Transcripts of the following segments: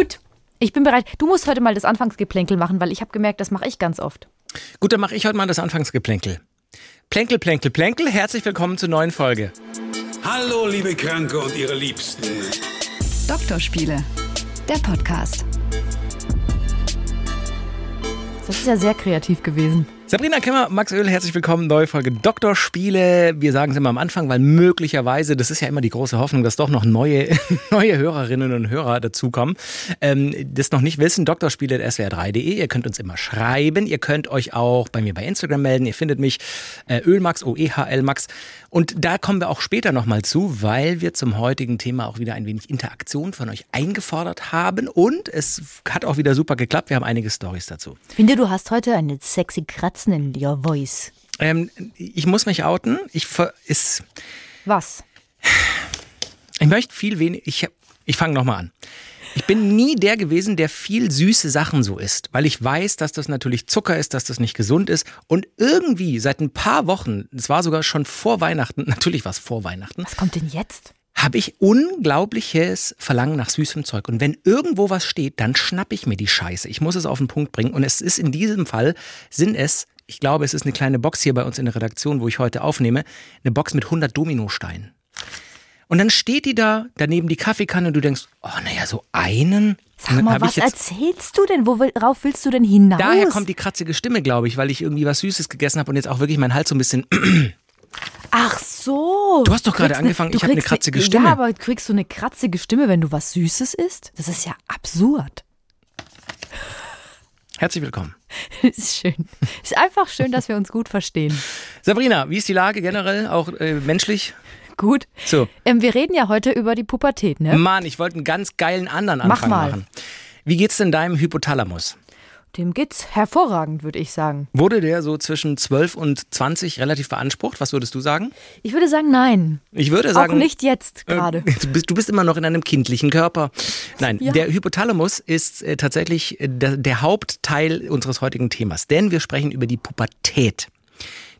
Gut, ich bin bereit. Du musst heute mal das Anfangsgeplänkel machen, weil ich habe gemerkt, das mache ich ganz oft. Gut, dann mache ich heute mal das Anfangsgeplänkel. Plänkel, Plänkel, Plänkel, herzlich willkommen zur neuen Folge. Hallo, liebe Kranke und ihre Liebsten. Doktorspiele, der Podcast. Das ist ja sehr kreativ gewesen. Sabrina Kemmer, Max Öl, herzlich willkommen. Neue Folge Doktorspiele. Wir sagen es immer am Anfang, weil möglicherweise, das ist ja immer die große Hoffnung, dass doch noch neue, neue Hörerinnen und Hörer dazukommen. Ähm, das noch nicht wissen, Doktorspiele.swr3.de. Ihr könnt uns immer schreiben. Ihr könnt euch auch bei mir bei Instagram melden. Ihr findet mich äh, Ölmax, O-E-H-L Max. Und da kommen wir auch später nochmal zu, weil wir zum heutigen Thema auch wieder ein wenig Interaktion von euch eingefordert haben. Und es hat auch wieder super geklappt. Wir haben einige Stories dazu. Ich finde, du hast heute eine sexy Kratzen in your voice. Ähm, ich muss mich outen. Ich ist. Was? Ich möchte viel weniger. Ich, ich fange nochmal an. Ich bin nie der gewesen, der viel süße Sachen so isst, weil ich weiß, dass das natürlich Zucker ist, dass das nicht gesund ist. Und irgendwie seit ein paar Wochen, es war sogar schon vor Weihnachten, natürlich war es vor Weihnachten. Was kommt denn jetzt? Habe ich unglaubliches Verlangen nach süßem Zeug. Und wenn irgendwo was steht, dann schnapp ich mir die Scheiße. Ich muss es auf den Punkt bringen. Und es ist in diesem Fall, sind es, ich glaube, es ist eine kleine Box hier bei uns in der Redaktion, wo ich heute aufnehme, eine Box mit 100 Dominosteinen. Und dann steht die da, daneben die Kaffeekanne und du denkst, oh naja, so einen? Sag mal, was erzählst du denn? Worauf willst du denn hinaus? Daher kommt die kratzige Stimme, glaube ich, weil ich irgendwie was Süßes gegessen habe und jetzt auch wirklich mein Hals so ein bisschen... Ach so. Du hast doch gerade angefangen, ich habe eine kratzige Stimme. Ja, aber kriegst du eine kratzige Stimme, wenn du was Süßes isst? Das ist ja absurd. Herzlich willkommen. ist schön. Ist einfach schön, dass wir uns gut verstehen. Sabrina, wie ist die Lage generell, auch äh, menschlich? Gut. So. Ähm, wir reden ja heute über die Pubertät, ne? Mann, ich wollte einen ganz geilen anderen Anfang Mach mal. machen. Wie geht's denn deinem Hypothalamus? Dem geht's hervorragend, würde ich sagen. Wurde der so zwischen 12 und 20 relativ beansprucht? Was würdest du sagen? Ich würde sagen, nein. Ich würde sagen. Auch nicht jetzt gerade. Äh, du, bist, du bist immer noch in einem kindlichen Körper. Nein, Ja. der Hypothalamus ist äh, tatsächlich äh, der, der Hauptteil unseres heutigen Themas, denn wir sprechen über die Pubertät.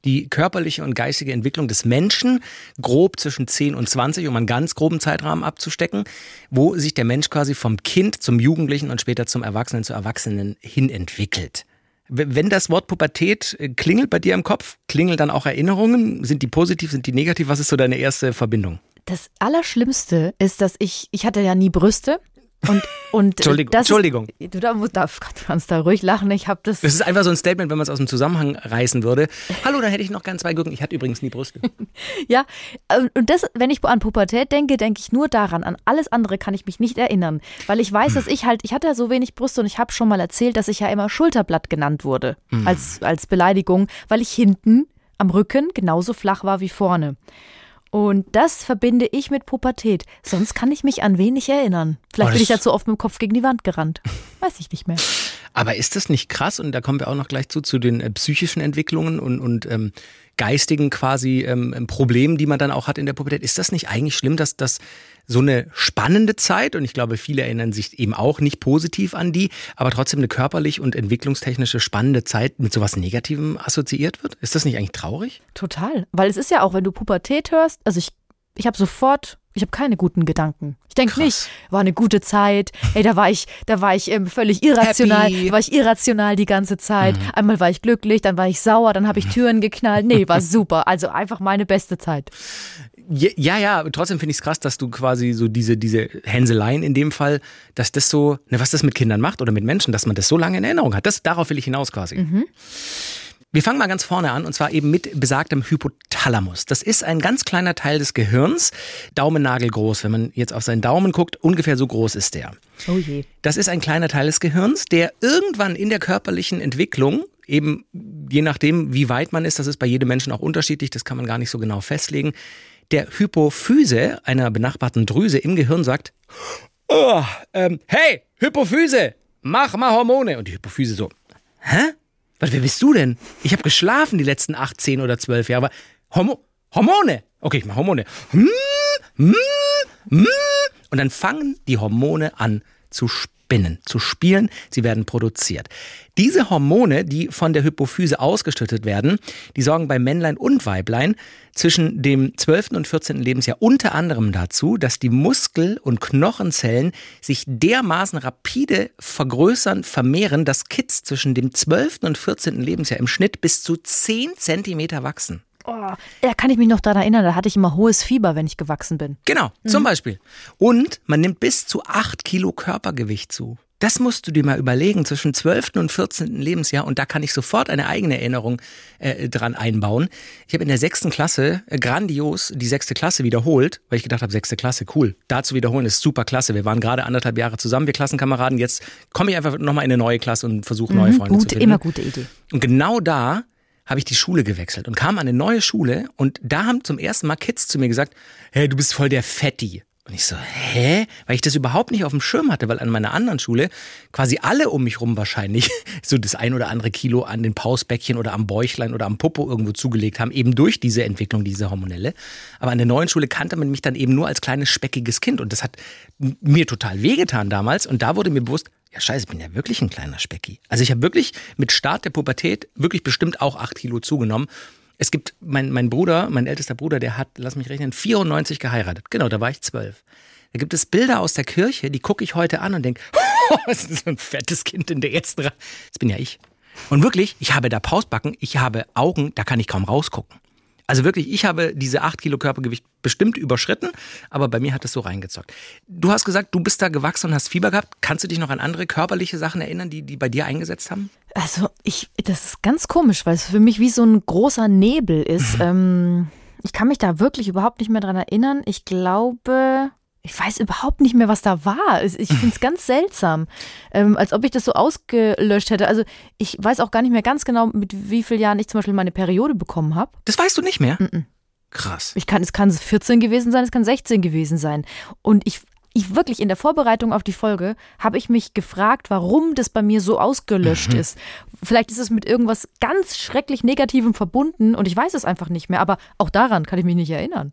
Die körperliche und geistige Entwicklung des Menschen, grob zwischen 10 und 20, um einen ganz groben Zeitrahmen abzustecken, wo sich der Mensch quasi vom Kind zum Jugendlichen und später zum Erwachsenen, zur Erwachsenen hin entwickelt. Wenn das Wort Pubertät äh, klingelt bei dir im Kopf, klingeln dann auch Erinnerungen? Sind die positiv, sind die negativ? Was ist so deine erste Verbindung? Das Allerschlimmste ist, dass ich, ich hatte ja nie Brüste. Und, und Entschuldigung, das Entschuldigung. Ist, du da, musst- da, kannst da ruhig lachen. Ich habe das. Das ist einfach so ein Statement, wenn man es aus dem Zusammenhang reißen würde. Hallo, da hätte ich noch gern zwei Gurken. Ich hatte übrigens nie Brüste. Ja, ähm, und das, wenn ich an Pubertät denke, denke ich nur daran. An alles andere kann ich mich nicht erinnern. Weil ich weiß, dass ich halt, ich hatte ja so wenig Brüste und ich habe schon mal erzählt, dass ich ja immer Schulterblatt genannt wurde. Als, als Beleidigung, weil ich hinten am Rücken genauso flach war wie vorne. Und das verbinde ich mit Pubertät. Sonst kann ich mich an wenig erinnern. Vielleicht Oh, bin ich dazu oft mit dem Kopf gegen die Wand gerannt. Weiß ich nicht mehr. Aber ist das nicht krass? Und da kommen wir auch noch gleich zu, zu den äh, psychischen Entwicklungen und, und ähm, geistigen quasi ähm, Problemen, die man dann auch hat in der Pubertät. Ist das nicht eigentlich schlimm, dass das so eine spannende Zeit, und ich glaube, viele erinnern sich eben auch nicht positiv an die, aber trotzdem eine körperlich und entwicklungstechnische spannende Zeit mit sowas Negativem assoziiert wird? Ist das nicht eigentlich traurig? Total. Weil es ist ja auch, wenn du Pubertät hörst, also ich, ich habe sofort, ich habe keine guten Gedanken. Ich denke nicht, war eine gute Zeit. Ey, da war ich, da war ich ähm, völlig irrational, Happy. da war ich irrational die ganze Zeit. Einmal war ich glücklich, dann war ich sauer, dann habe ich Türen geknallt. Nee, war super. Also einfach meine beste Zeit. Ja, ja, trotzdem finde ich es krass, dass du quasi so diese, diese Hänseleien in dem Fall, dass das so, ne, was das mit Kindern macht oder mit Menschen, dass man das so lange in Erinnerung hat. Das, darauf will ich hinaus quasi. Wir fangen mal ganz vorne an und zwar eben mit besagtem Hypothalamus. Das ist ein ganz kleiner Teil des Gehirns, Daumennagel groß. Wenn man jetzt auf seinen Daumen guckt, ungefähr so groß ist der. Oh je. Das ist ein kleiner Teil des Gehirns, der irgendwann in der körperlichen Entwicklung, eben je nachdem, wie weit man ist, das ist bei jedem Menschen auch unterschiedlich, das kann man gar nicht so genau festlegen, der Hypophyse, einer benachbarten Drüse im Gehirn, sagt, oh, ähm, hey, Hypophyse, mach mal Hormone. Und die Hypophyse so, hä? Was, wer bist du denn? Ich habe geschlafen die letzten 8, 10 oder 12 Jahre, aber Hormo Hormone. Okay, ich mach Hormone. Hm, hm, hm. Und dann fangen die Hormone an zu spinnen, zu spielen. Sie werden produziert. Diese Hormone, die von der Hypophyse ausgeschüttet werden, die sorgen bei Männlein und Weiblein zwischen dem 12. und 14. Lebensjahr unter anderem dazu, dass die Muskel- und Knochenzellen sich dermaßen rapide vergrößern, vermehren, dass Kids zwischen dem 12. und 14. Lebensjahr im Schnitt bis zu 10 Zentimeter wachsen. Oh, da kann ich mich noch daran erinnern, da hatte ich immer hohes Fieber, wenn ich gewachsen bin. Genau, zum Beispiel. Und man nimmt bis zu 8 Kilo Körpergewicht zu. Das musst du dir mal überlegen zwischen 12. und 14. Lebensjahr und da kann ich sofort eine eigene Erinnerung äh, dran einbauen. Ich habe in der sechsten Klasse äh, grandios die sechste Klasse wiederholt, weil ich gedacht habe, sechste Klasse, cool. Da zu wiederholen ist super klasse. Wir waren gerade anderthalb Jahre zusammen, wir Klassenkameraden. Jetzt komme ich einfach nochmal in eine neue Klasse und versuche neue Freunde Gute, zu finden. immer gute Idee. Und genau da habe ich die Schule gewechselt und kam an eine neue Schule und da haben zum ersten Mal Kids zu mir gesagt, hey, du bist voll der Fetti. Und ich so, hä? Weil ich das überhaupt nicht auf dem Schirm hatte, weil an meiner anderen Schule quasi alle um mich rum wahrscheinlich so das ein oder andere Kilo an den Pausbäckchen oder am Bäuchlein oder am Popo irgendwo zugelegt haben, eben durch diese Entwicklung, diese hormonelle. Aber an der neuen Schule kannte man mich dann eben nur als kleines speckiges Kind und das hat mir total wehgetan damals und da wurde mir bewusst, ja scheiße, ich bin ja wirklich ein kleiner Specki. Also ich habe wirklich mit Start der Pubertät wirklich bestimmt auch acht Kilo zugenommen. Es gibt, mein, mein Bruder, mein ältester Bruder, der hat, lass mich rechnen, 94 geheiratet. Genau, da war ich zwölf. Da gibt es Bilder aus der Kirche, die gucke ich heute an und denke, oh, was ist so ein fettes Kind in der ersten Reihe. Das bin ja ich. Und wirklich, ich habe da Pausbacken, ich habe Augen, da kann ich kaum rausgucken. Also wirklich, ich habe diese 8 Kilo Körpergewicht bestimmt überschritten, aber bei mir hat es so reingezockt. Du hast gesagt, du bist da gewachsen und hast Fieber gehabt. Kannst du dich noch an andere körperliche Sachen erinnern, die, die bei dir eingesetzt haben? Also ich, das ist ganz komisch, weil es für mich wie so ein großer Nebel ist. ähm, ich kann mich da wirklich überhaupt nicht mehr dran erinnern. Ich glaube, ich weiß überhaupt nicht mehr, was da war. Ich finde es ganz seltsam, ähm, als ob ich das so ausgelöscht hätte. Also ich weiß auch gar nicht mehr ganz genau, mit wie vielen Jahren ich zum Beispiel meine Periode bekommen habe. Das weißt du nicht mehr? Krass. Ich kann, es kann 14 gewesen sein, es kann 16 gewesen sein. Und ich, ich wirklich in der Vorbereitung auf die Folge habe ich mich gefragt, warum das bei mir so ausgelöscht ist. Vielleicht ist es mit irgendwas ganz schrecklich Negativem verbunden und ich weiß es einfach nicht mehr. Aber auch daran kann ich mich nicht erinnern.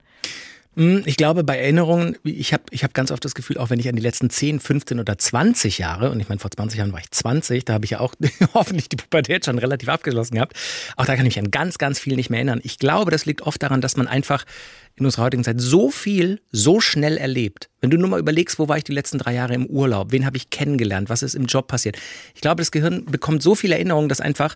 Hm, Ich glaube, bei Erinnerungen, ich habe ich hab ganz oft das Gefühl, auch wenn ich an die letzten 10, 15 oder 20 Jahre, und ich meine, vor 20 Jahren war ich 20, da habe ich ja auch hoffentlich die Pubertät schon relativ abgeschlossen gehabt, auch da kann ich mich an ganz, ganz viel nicht mehr erinnern. Ich glaube, das liegt oft daran, dass man einfach in unserer heutigen Zeit so viel, so schnell erlebt. Wenn du nur mal überlegst, wo war ich die letzten drei Jahre im Urlaub, wen habe ich kennengelernt, was ist im Job passiert. Ich glaube, das Gehirn bekommt so viele Erinnerungen, dass einfach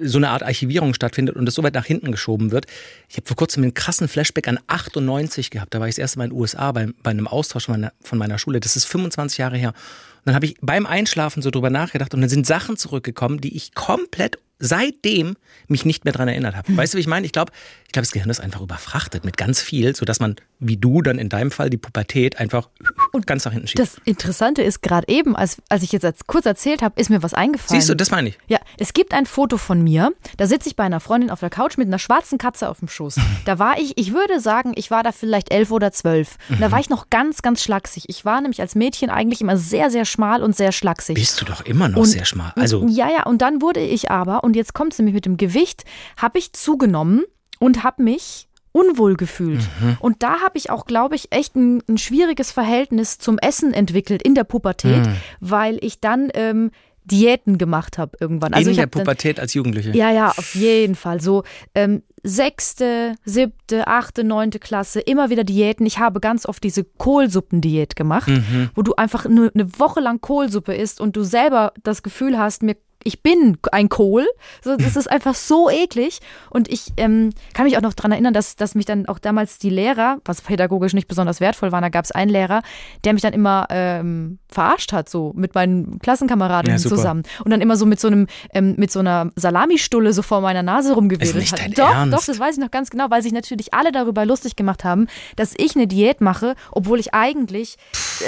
so eine Art Archivierung stattfindet und es so weit nach hinten geschoben wird. Ich habe vor kurzem einen krassen Flashback an 98 gehabt. Da war ich das erste Mal in den USA bei, bei einem Austausch meiner, von meiner Schule. Das ist 25 Jahre her. Und dann habe ich beim Einschlafen so drüber nachgedacht und dann sind Sachen zurückgekommen, die ich komplett seitdem mich nicht mehr dran erinnert habe. Weißt du, wie ich meine? Ich glaube, glaube, das Gehirn ist einfach überfrachtet mit ganz viel, sodass man, wie du dann in deinem Fall, die Pubertät einfach und ganz nach hinten schiebt. Das Interessante ist gerade eben, als, als ich jetzt als, kurz erzählt habe, ist mir was eingefallen. Siehst du, das meine ich. Ja, es gibt ein Foto von mir. Da sitze ich bei einer Freundin auf der Couch mit einer schwarzen Katze auf dem Schoß. Da war ich, ich würde sagen, ich war da vielleicht elf oder zwölf. Und da war ich noch ganz, ganz schlaksig. Ich war nämlich als Mädchen eigentlich immer sehr, sehr schmal und sehr schlaksig. Bist du doch immer noch Und- sehr schmal. Also, Ja, ja, und dann wurde ich aber, und jetzt kommt es nämlich mit dem Gewicht, habe ich zugenommen und habe mich unwohl gefühlt. Mhm. Und da habe ich auch, glaube ich, echt ein, ein schwieriges Verhältnis zum Essen entwickelt in der Pubertät, Mhm. weil ich dann ähm, Diäten gemacht habe irgendwann. Also in ich der hab dann, Pubertät als Jugendliche. ja, ja, auf jeden Fall. So ähm, sechste, siebte, achte, neunte Klasse, immer wieder Diäten. Ich habe ganz oft diese Kohlsuppendiät gemacht, Mhm. wo du einfach nur eine Woche lang Kohlsuppe isst und du selber das Gefühl hast, mir ich bin ein Kohl. So, das ist einfach so eklig. Und ich ähm, kann mich auch noch daran erinnern, dass, dass mich dann auch damals die Lehrer, was pädagogisch nicht besonders wertvoll war, da gab es einen Lehrer, der mich dann immer ähm, verarscht hat, so mit meinen Klassenkameraden Ja, zusammen. Und dann immer so mit so einem, ähm, mit so einer Salamistulle so vor meiner Nase rumgewedelt Ist nicht hat. dein doch, Ernst? doch, das weiß ich noch ganz genau, weil sich natürlich alle darüber lustig gemacht haben, dass ich eine Diät mache, obwohl ich eigentlich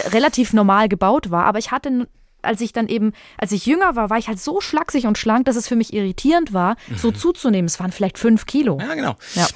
äh, relativ normal gebaut war. Aber ich hatte als ich dann eben, als ich jünger war, war ich halt so schlaksig und schlank, dass es für mich irritierend war, so zuzunehmen. Es waren vielleicht fünf Kilo. Mhm. Ja, genau. Ja.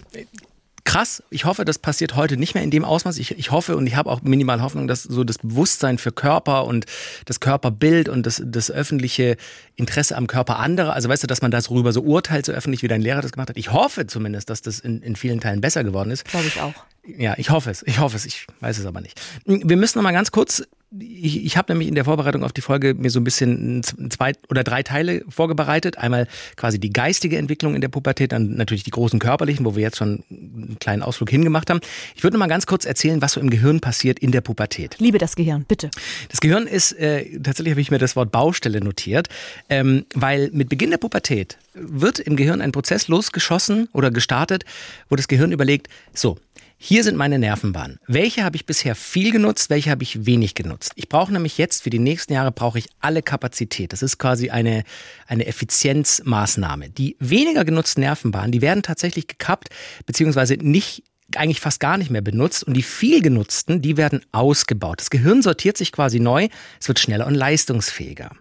Krass, ich hoffe, das passiert heute nicht mehr in dem Ausmaß. Ich, ich hoffe und ich habe auch minimal Hoffnung, dass so das Bewusstsein für Körper und das Körperbild und das, das öffentliche Interesse am Körper anderer, also weißt du, dass man darüber so urteilt, so öffentlich, wie dein Lehrer das gemacht hat. Ich hoffe zumindest, dass das in, in vielen Teilen besser geworden ist. Glaube ich auch. Ja, ich hoffe es. Ich hoffe es. Ich weiß es aber nicht. Wir müssen noch mal ganz kurz ich, ich habe nämlich in der Vorbereitung auf die Folge mir so ein bisschen zwei oder drei Teile vorbereitet. Einmal quasi die geistige Entwicklung in der Pubertät, dann natürlich die großen körperlichen, wo wir jetzt schon einen kleinen Ausflug hingemacht haben. Ich würde noch mal ganz kurz erzählen, was so im Gehirn passiert in der Pubertät. Liebe das Gehirn, bitte. Das Gehirn ist, äh, tatsächlich habe ich mir das Wort Baustelle notiert, ähm, weil mit Beginn der Pubertät wird im Gehirn ein Prozess losgeschossen oder gestartet, wo das Gehirn überlegt, so, hier sind meine Nervenbahnen. Welche habe ich bisher viel genutzt, welche habe ich wenig genutzt? Ich brauche nämlich jetzt für die nächsten Jahre brauche ich alle Kapazität. Das ist quasi eine, eine Effizienzmaßnahme. Die weniger genutzten Nervenbahnen, die werden tatsächlich gekappt, beziehungsweise nicht eigentlich fast gar nicht mehr benutzt und die viel genutzten, die werden ausgebaut. Das Gehirn sortiert sich quasi neu, es wird schneller und leistungsfähiger.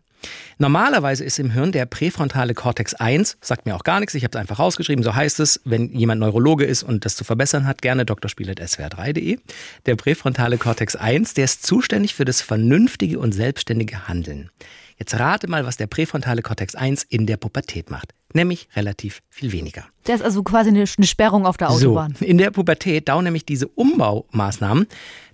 Normalerweise ist im Hirn der präfrontale Cortex 1, sagt mir auch gar nichts, ich habe es einfach rausgeschrieben, so heißt es, wenn jemand Neurologe ist und das zu verbessern hat, gerne drspiel.swr3.de. Der präfrontale Cortex 1, der ist zuständig für das vernünftige und selbstständige Handeln. Jetzt rate mal, was der präfrontale Cortex 1 in der Pubertät macht. Nämlich relativ viel weniger. Der ist also quasi eine, Sperrung auf der Autobahn. So, in der Pubertät dauern nämlich diese Umbaumaßnahmen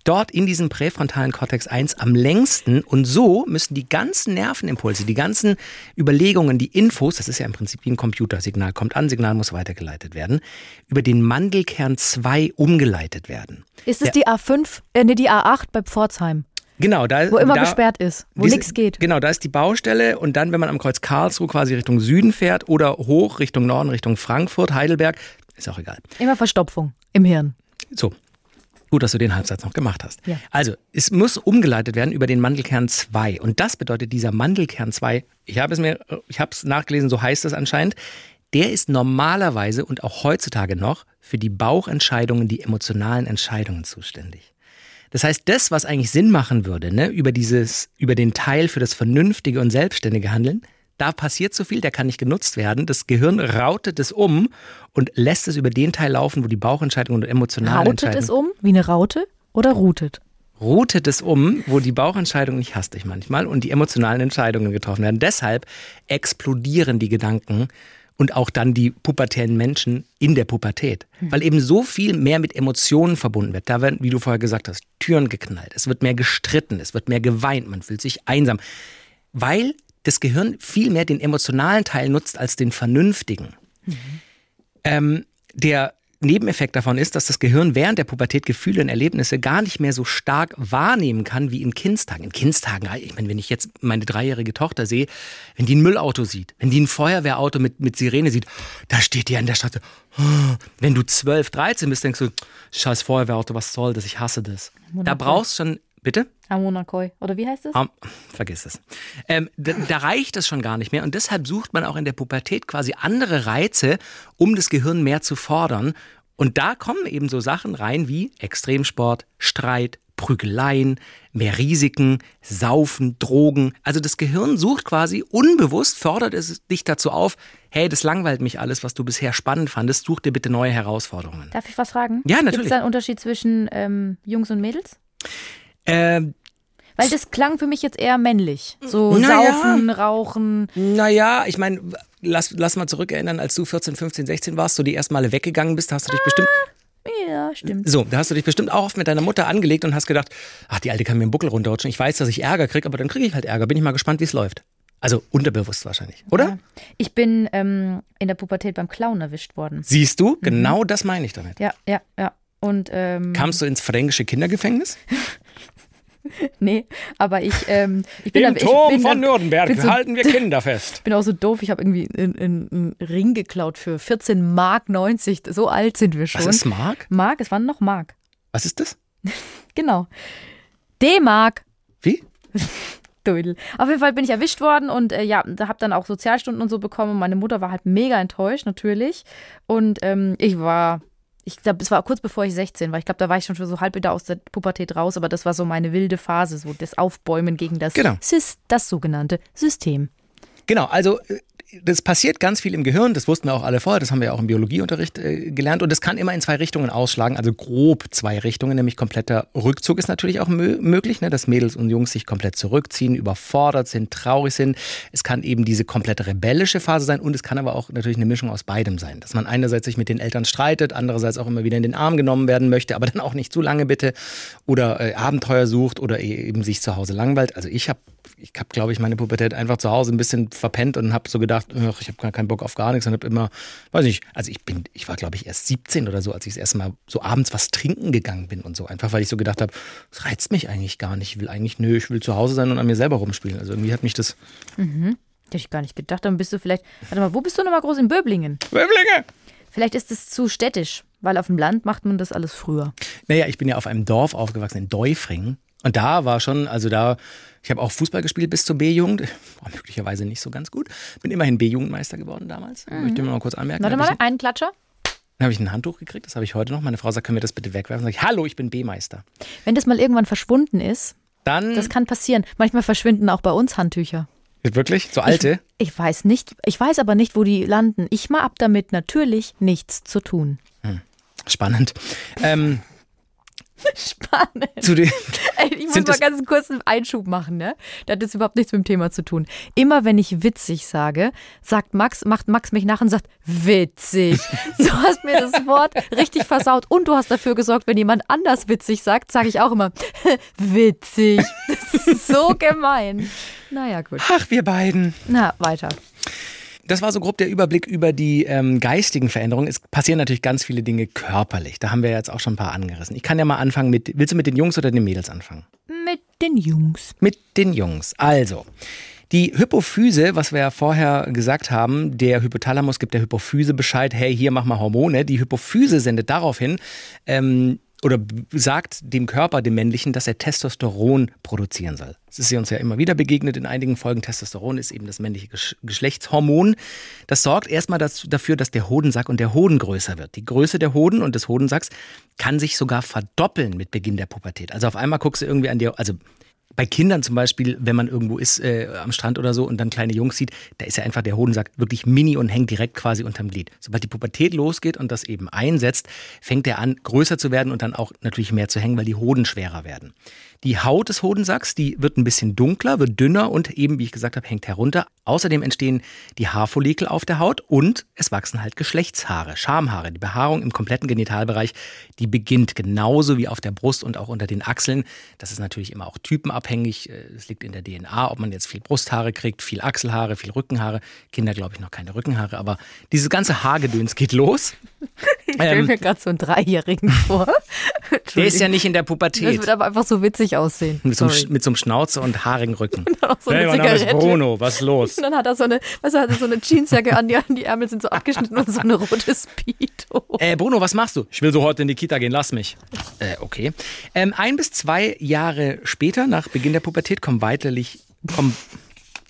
dort in diesem präfrontalen Cortex 1 am längsten und so müssen die ganzen Nervenimpulse, die ganzen Überlegungen, die Infos, das ist ja im Prinzip wie ein Computersignal, kommt an, Signal muss weitergeleitet werden, über den Mandelkern 2 umgeleitet werden. Ist es der, die A5, äh, nee, die A8 bei Pforzheim? Genau, da wo immer da, gesperrt ist, wo nichts geht. Genau, da ist die Baustelle und dann, wenn man am Kreuz Karlsruhe quasi Richtung Süden fährt oder hoch Richtung Norden, Richtung Frankfurt, Heidelberg, ist auch egal. Immer Verstopfung im Hirn. So. Gut, dass du den Halbsatz noch gemacht hast. Ja. Also, es muss umgeleitet werden über den Mandelkern 2. Und das bedeutet, dieser Mandelkern 2, ich habe es mir, ich habe es nachgelesen, so heißt es anscheinend, der ist normalerweise und auch heutzutage noch für die Bauchentscheidungen, die emotionalen Entscheidungen zuständig. Das heißt, das, was eigentlich Sinn machen würde, ne, über dieses, über den Teil für das vernünftige und selbstständige Handeln, da passiert so viel, der kann nicht genutzt werden. Das Gehirn rautet es um und lässt es über den Teil laufen, wo die Bauchentscheidungen und emotionalen Rautet es um, wie eine Raute oder routet? Routet es um, wo die Bauchentscheidung nicht hastig manchmal und die emotionalen Entscheidungen getroffen werden. Deshalb explodieren die Gedanken und auch dann die pubertären Menschen in der Pubertät. Mhm. Weil eben so viel mehr mit Emotionen verbunden wird. Da werden, wie du vorher gesagt hast, Türen geknallt, es wird mehr gestritten, es wird mehr geweint, man fühlt sich einsam. Weil das Gehirn viel mehr den emotionalen Teil nutzt als den vernünftigen. Mhm. Ähm, der Nebeneffekt davon ist, dass das Gehirn während der Pubertät Gefühle und Erlebnisse gar nicht mehr so stark wahrnehmen kann wie in Kindstagen. In Kindstagen, ich meine, wenn ich jetzt meine dreijährige Tochter sehe, wenn die ein Müllauto sieht, wenn die ein Feuerwehrauto mit, mit Sirene sieht, da steht die an der Straße. Wenn du 12, 13 bist, denkst du, scheiß Feuerwehrauto, was soll das? Ich hasse das. Da brauchst du schon Bitte? Amonakoi. Oder wie heißt es? Um, vergiss es. Ähm, da, da, reicht es schon gar nicht mehr. Und deshalb sucht man auch in der Pubertät quasi andere Reize, um das Gehirn mehr zu fordern. Und da kommen eben so Sachen rein wie Extremsport, Streit, Prügeleien, mehr Risiken, Saufen, Drogen. Also das Gehirn sucht quasi unbewusst, fordert es dich dazu auf, hey, das langweilt mich alles, was du bisher spannend fandest, such dir bitte neue Herausforderungen. Darf ich was fragen? Ja, natürlich. Gibt es einen Unterschied zwischen ähm, Jungs und Mädels? Ähm, weil das klang für mich jetzt eher männlich. So naja, saufen, rauchen. Naja, ich meine, lass, lass mal zurückerinnern, als du 14, 15, 16 warst, so die ersten Male weggegangen bist, hast du dich bestimmt. Ja, stimmt. So, da hast du dich bestimmt auch oft mit deiner Mutter angelegt und hast gedacht, ach, die Alte kann mir einen Buckel runterrutschen. Ich weiß, dass ich Ärger kriege, aber dann kriege ich halt Ärger. Bin ich mal gespannt, wie es läuft. Also unterbewusst wahrscheinlich, oder? Ja. Ich bin ähm, in der Pubertät beim Clown erwischt worden. Siehst du? Genau mhm. das meine ich damit. Ja, ja, ja. Und, ähm, Kamst du ins fränkische Kindergefängnis? nee, aber ich, ähm, ich bin Im da, Turm bin von Nürnberg so, halten wir Kinder fest. Ich bin auch so doof, ich habe irgendwie einen, Ring geklaut für 14 Mark 90. So alt sind wir schon. Was ist Mark? Mark, es waren noch Mark. Was ist das? genau. D-Mark. Wie? Auf jeden Fall bin ich erwischt worden und äh, ja, da habe dann auch Sozialstunden und so bekommen. Meine Mutter war halt mega enttäuscht, natürlich. Und ähm, ich war ich glaube, es war kurz bevor ich 16 war. Ich glaube, da war ich schon so halb wieder aus der Pubertät raus, aber das war so meine wilde Phase, so das Aufbäumen gegen das, genau. Sys, das sogenannte System. Genau, also äh, das passiert ganz viel im Gehirn, das wussten wir auch alle vorher, das haben wir auch im Biologieunterricht äh, gelernt und das kann immer in zwei Richtungen ausschlagen, also grob zwei Richtungen, nämlich kompletter Rückzug ist natürlich auch mö möglich, ne, dass Mädels und Jungs sich komplett zurückziehen, überfordert sind, traurig sind. Es kann eben diese komplett rebellische Phase sein und es kann aber auch natürlich eine Mischung aus beidem sein, dass man einerseits sich mit den Eltern streitet, andererseits auch immer wieder in den Arm genommen werden möchte, aber dann auch nicht zu lange bitte oder äh, Abenteuer sucht oder e-, eben sich zu Hause langweilt. Also ich habe ich habe, glaube ich, meine Pubertät einfach zu Hause ein bisschen verpennt und habe so gedacht, ach, ich habe gar keinen Bock auf gar nichts und habe immer, weiß nicht, also ich bin, ich war, glaube ich, erst 17 oder so, als ich das erste Mal so abends was trinken gegangen bin und so, einfach weil ich so gedacht habe, das reizt mich eigentlich gar nicht. Ich will eigentlich, nö, ich will zu Hause sein und an mir selber rumspielen. Also irgendwie hat mich das. Mhm. Hätte ich gar nicht gedacht. Dann bist du vielleicht, warte mal, wo bist du nochmal groß? In Böblingen? Böblinge! Vielleicht ist es zu städtisch, weil auf dem Land macht man das alles früher. Naja, ich bin ja auf einem Dorf aufgewachsen, in Deufring. Und da war schon, also da, ich habe auch Fußball gespielt bis zur B-Jugend. War möglicherweise nicht so ganz gut. Bin immerhin B-Jugendmeister geworden damals. Möchte ich mal kurz anmerken. Warte mal, einen Klatscher. dann habe ich ein Handtuch gekriegt, das habe ich heute noch. Meine Frau sagt, können wir das bitte wegwerfen? Sag ich, hallo, ich bin B-Meister. Wenn das mal irgendwann verschwunden ist, Dann, das kann passieren. Manchmal verschwinden auch bei uns Handtücher. wirklich, so alte. Ich, ich weiß nicht, ich weiß aber nicht, wo die landen. Ich mal ab damit natürlich nichts zu tun. Spannend. Ähm, Spannend. zu den, Ey, ich muss mal ganz kurz einen Einschub machen, ne? Das hat jetzt überhaupt nichts mit dem Thema zu tun. Immer wenn ich witzig sage, sagt Max, macht Max mich nach und sagt, witzig. Du hast mir das Wort richtig versaut und du hast dafür gesorgt, wenn jemand anders witzig sagt, sage ich auch immer, witzig. Das ist so gemein. Naja, gut. ach, wir beiden. Na, weiter. Das war so grob der Überblick über die ähm, geistigen Veränderungen. Es passieren natürlich ganz viele Dinge körperlich. Da haben wir jetzt auch schon ein paar angerissen. Ich kann ja mal anfangen mit, willst du mit den Jungs oder den Mädels anfangen? Mit den Jungs. Mit den Jungs. Also, die Hypophyse, was wir ja vorher gesagt haben, der Hypothalamus gibt der Hypophyse Bescheid, hey, hier mach mal Hormone. Die Hypophyse sendet darauf hin, ähm, oder sagt dem Körper, dem männlichen, dass er Testosteron produzieren soll. Das ist uns ja immer wieder begegnet in einigen Folgen. Testosteron ist eben das männliche Gesch Geschlechtshormon. Das sorgt erstmal dafür, dass der Hodensack und der Hoden größer wird. Die Größe der Hoden und des Hodensacks kann sich sogar verdoppeln mit Beginn der Pubertät. Also auf einmal guckst du irgendwie an dir, also bei Kindern zum Beispiel, wenn man irgendwo ist äh, am Strand oder so und dann kleine Jungs sieht, da ist ja einfach der Hodensack wirklich mini und hängt direkt quasi unterm Glied. Sobald die Pubertät losgeht und das eben einsetzt, fängt er an, größer zu werden und dann auch natürlich mehr zu hängen, weil die Hoden schwerer werden. Die Haut des Hodensacks, die wird ein bisschen dunkler, wird dünner und eben, wie ich gesagt habe, hängt herunter. Außerdem entstehen die Haarfollikel auf der Haut und es wachsen halt Geschlechtshaare, Schamhaare. Die Behaarung im kompletten Genitalbereich, die beginnt genauso wie auf der Brust und auch unter den Achseln. Das ist natürlich immer auch typenabhängig. Es liegt in der DNA, ob man jetzt viel Brusthaare kriegt, viel Achselhaare, viel Rückenhaare. Kinder, glaube ich, noch keine Rückenhaare, aber dieses ganze Haargedöns geht los. Ich stelle Ähm, mir gerade so einen Dreijährigen vor. Der ist ja nicht in der Das Pubertät. wird aber einfach so witzig aussehen. Mit so, mit so einem Schnauzer und haarigen Rücken. Auch so eine hey, mein Name ist Zigarette. Bruno, was ist los? Und dann hat er so eine, weißt du, hat er so eine Jeansjacke an, die, die Ärmel sind so abgeschnitten und so eine rote Speedo. Äh, Bruno, was machst du? Ich will so heute in die Kita gehen, lass mich. Äh, okay. Ähm, ein bis zwei Jahre später, nach Beginn der Pubertät, kommen weiterlich, kommen,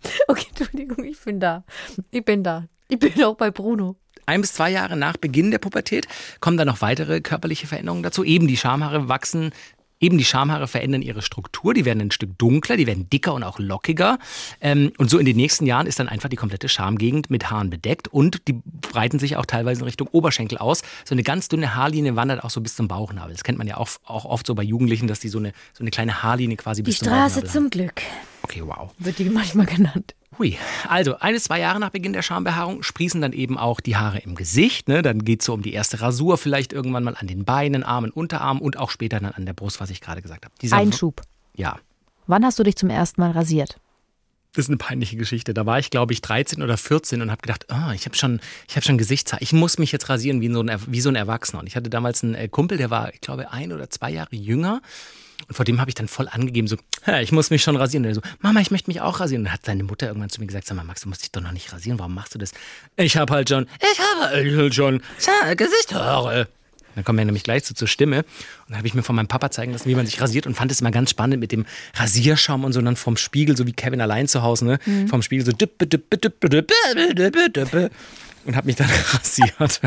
Okay, Entschuldigung, ich bin da. Ich bin da. Ich bin auch bei Bruno. ein bis zwei Jahre nach Beginn der Pubertät kommen dann noch weitere körperliche Veränderungen dazu. Eben die Schamhaare wachsen. Eben die Schamhaare verändern ihre Struktur, die werden ein Stück dunkler, die werden dicker und auch lockiger. Ähm, und so in den nächsten Jahren ist dann einfach die komplette Schamgegend mit Haaren bedeckt und die breiten sich auch teilweise in Richtung Oberschenkel aus. So eine ganz dünne Haarlinie wandert auch so bis zum Bauchnabel. Das kennt man ja auch, auch oft so bei Jugendlichen, dass die so eine, so eine kleine Haarlinie quasi Die bis zum Straße Bauchnabel zum Glück. Okay, wow. wird die manchmal genannt. Hui. Also, ein bis zwei Jahre nach Beginn der Schambehaarung sprießen dann eben auch die Haare im Gesicht. Ne? Dann geht es so um die erste Rasur, vielleicht irgendwann mal an den Beinen, Armen, Unterarmen und auch später dann an der Brust, was ich gerade gesagt habe. Dieser- Einschub. Ja. Wann hast du dich zum ersten Mal rasiert? Das ist eine peinliche Geschichte. Da war ich, glaube ich, 13 oder 14 und habe gedacht, ah, ich habe schon, ich habe schon Gesichtshaar. Ich muss mich jetzt rasieren wie so ein, wie so ein Erwachsener. Und ich hatte damals einen äh, Kumpel, der war, ich glaube, ein oder zwei Jahre jünger. Und vor dem habe ich dann voll angegeben, so, "Hä, ich muss mich schon rasieren. Und er so, Mama, ich möchte mich auch rasieren. Und dann hat seine Mutter irgendwann zu mir gesagt, sag mal, Max, du musst dich doch noch nicht rasieren. Warum machst du das? Ich habe halt schon, ich habe halt schon Gesichtshaare. Dann kommen wir nämlich gleich zu, zur Stimme. Und dann habe ich mir von meinem Papa zeigen lassen, wie man sich rasiert und fand es immer ganz spannend mit dem Rasierschaum und so und dann vom Spiegel, so wie Kevin allein zu Hause, ne? Vom Spiegel so und habe mich dann rasiert.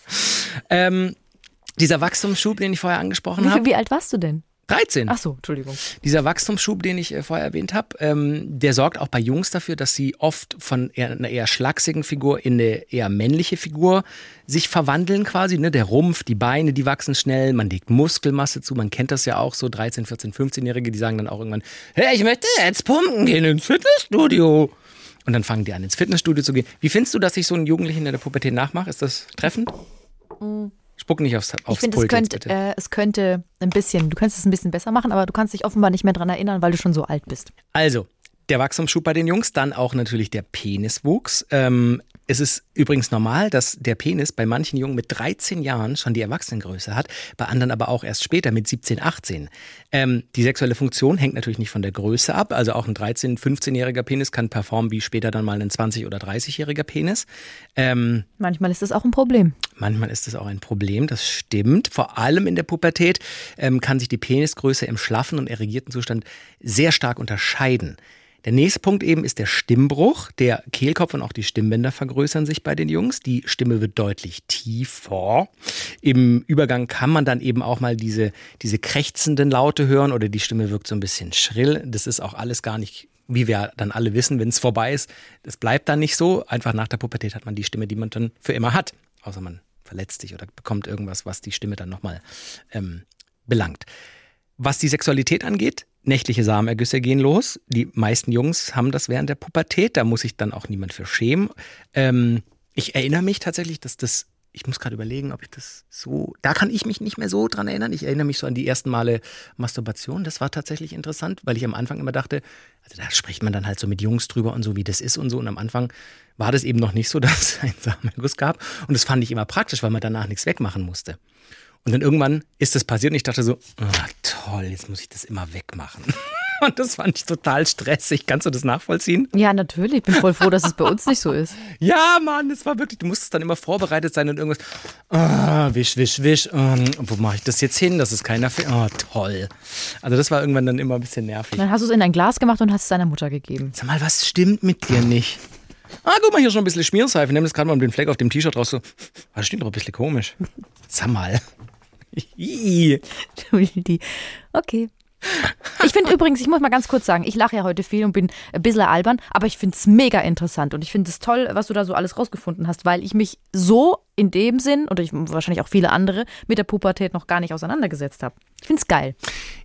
ähm, dieser Wachstumsschub, den ich vorher angesprochen habe, wie alt warst du denn? 13. Ach so, Entschuldigung. Dieser Wachstumsschub, den ich äh, vorher erwähnt habe, ähm, der sorgt auch bei Jungs dafür, dass sie oft von eher, einer eher schlachsigen Figur in eine eher männliche Figur sich verwandeln quasi. Ne? Der Rumpf, die Beine, die wachsen schnell, man legt Muskelmasse zu. Man kennt das ja auch so 13, 14, 15-Jährige, die sagen dann auch irgendwann, hey, ich möchte jetzt pumpen gehen ins Fitnessstudio. Und dann fangen die an, ins Fitnessstudio zu gehen. Wie findest du, dass ich so einen Jugendlichen in der Pubertät nachmache? Ist das treffend? Spuck nicht aufs, aufs Ich finde, es Pult jetzt, könnte, äh, es könnte ein bisschen, du könntest es ein bisschen besser machen, aber du kannst dich offenbar nicht mehr dran erinnern, weil du schon so alt bist. Also, der Wachstumsschub bei den Jungs, dann auch natürlich der Peniswuchs. Ähm, es ist übrigens normal, dass der Penis bei manchen Jungen mit 13 Jahren schon die Erwachsenengröße hat, bei anderen aber auch erst später mit 17, 18. Ähm, die sexuelle Funktion hängt natürlich nicht von der Größe ab. Also auch ein 13-, 15-jähriger Penis kann performen wie später dann mal ein 20- oder 30-jähriger Penis. Ähm, Manchmal ist das auch ein Problem. Manchmal ist das auch ein Problem, das stimmt. Vor allem in der Pubertät ähm, kann sich die Penisgröße im schlaffen und erregierten Zustand sehr stark unterscheiden. Der nächste Punkt eben ist der Stimmbruch. Der Kehlkopf und auch die Stimmbänder vergrößern sich bei den Jungs. Die Stimme wird deutlich tiefer. Im Übergang kann man dann eben auch mal diese, diese krächzenden Laute hören oder die Stimme wirkt so ein bisschen schrill. Das ist auch alles gar nicht wie wir dann alle wissen, wenn es vorbei ist, das bleibt dann nicht so. Einfach nach der Pubertät hat man die Stimme, die man dann für immer hat. Außer man verletzt sich oder bekommt irgendwas, was die Stimme dann nochmal ähm, belangt. Was die Sexualität angeht, nächtliche Samenergüsse gehen los. Die meisten Jungs haben das während der Pubertät. Da muss sich dann auch niemand für schämen. Ähm, ich erinnere mich tatsächlich, dass das, ich muss gerade überlegen, ob ich das so, da kann ich mich nicht mehr so dran erinnern. Ich erinnere mich so an die ersten Male Masturbation. Das war tatsächlich interessant, weil ich am Anfang immer dachte, also da spricht man dann halt so mit Jungs drüber und so, wie das ist und so. Und am Anfang war das eben noch nicht so, dass es einen Samenerguss gab. Und das fand ich immer praktisch, weil man danach nichts wegmachen musste. Und dann irgendwann ist das passiert und ich dachte so, ah, toll, jetzt muss ich das immer wegmachen. Und das fand ich total stressig. Kannst du das nachvollziehen? Ja, natürlich. Ich bin voll froh, dass es bei uns nicht so ist. Ja, Mann, das war wirklich, du musstest dann immer vorbereitet sein und irgendwas, ah, wisch, wisch, wisch, ähm, wo mache ich das jetzt hin, dass es keiner? Oh, toll. Also das war irgendwann dann immer ein bisschen nervig. Dann hast du es in ein Glas gemacht und hast es deiner Mutter gegeben. Sag mal, was stimmt mit dir nicht? Ah, guck mal, hier ist schon ein bisschen Schmierseife. Nimm das gerade mal um den Fleck auf dem T-Shirt raus. So, das stimmt doch ein bisschen komisch. Sag mal. Okay. Ich finde übrigens, ich muss mal ganz kurz sagen, ich lache ja heute viel und bin ein bisschen albern, aber ich finde es mega interessant und ich finde es toll, was du da so alles rausgefunden hast, weil ich mich so in dem Sinn, und ich, wahrscheinlich auch viele andere, mit der Pubertät noch gar nicht auseinandergesetzt habe. Ich finde es geil.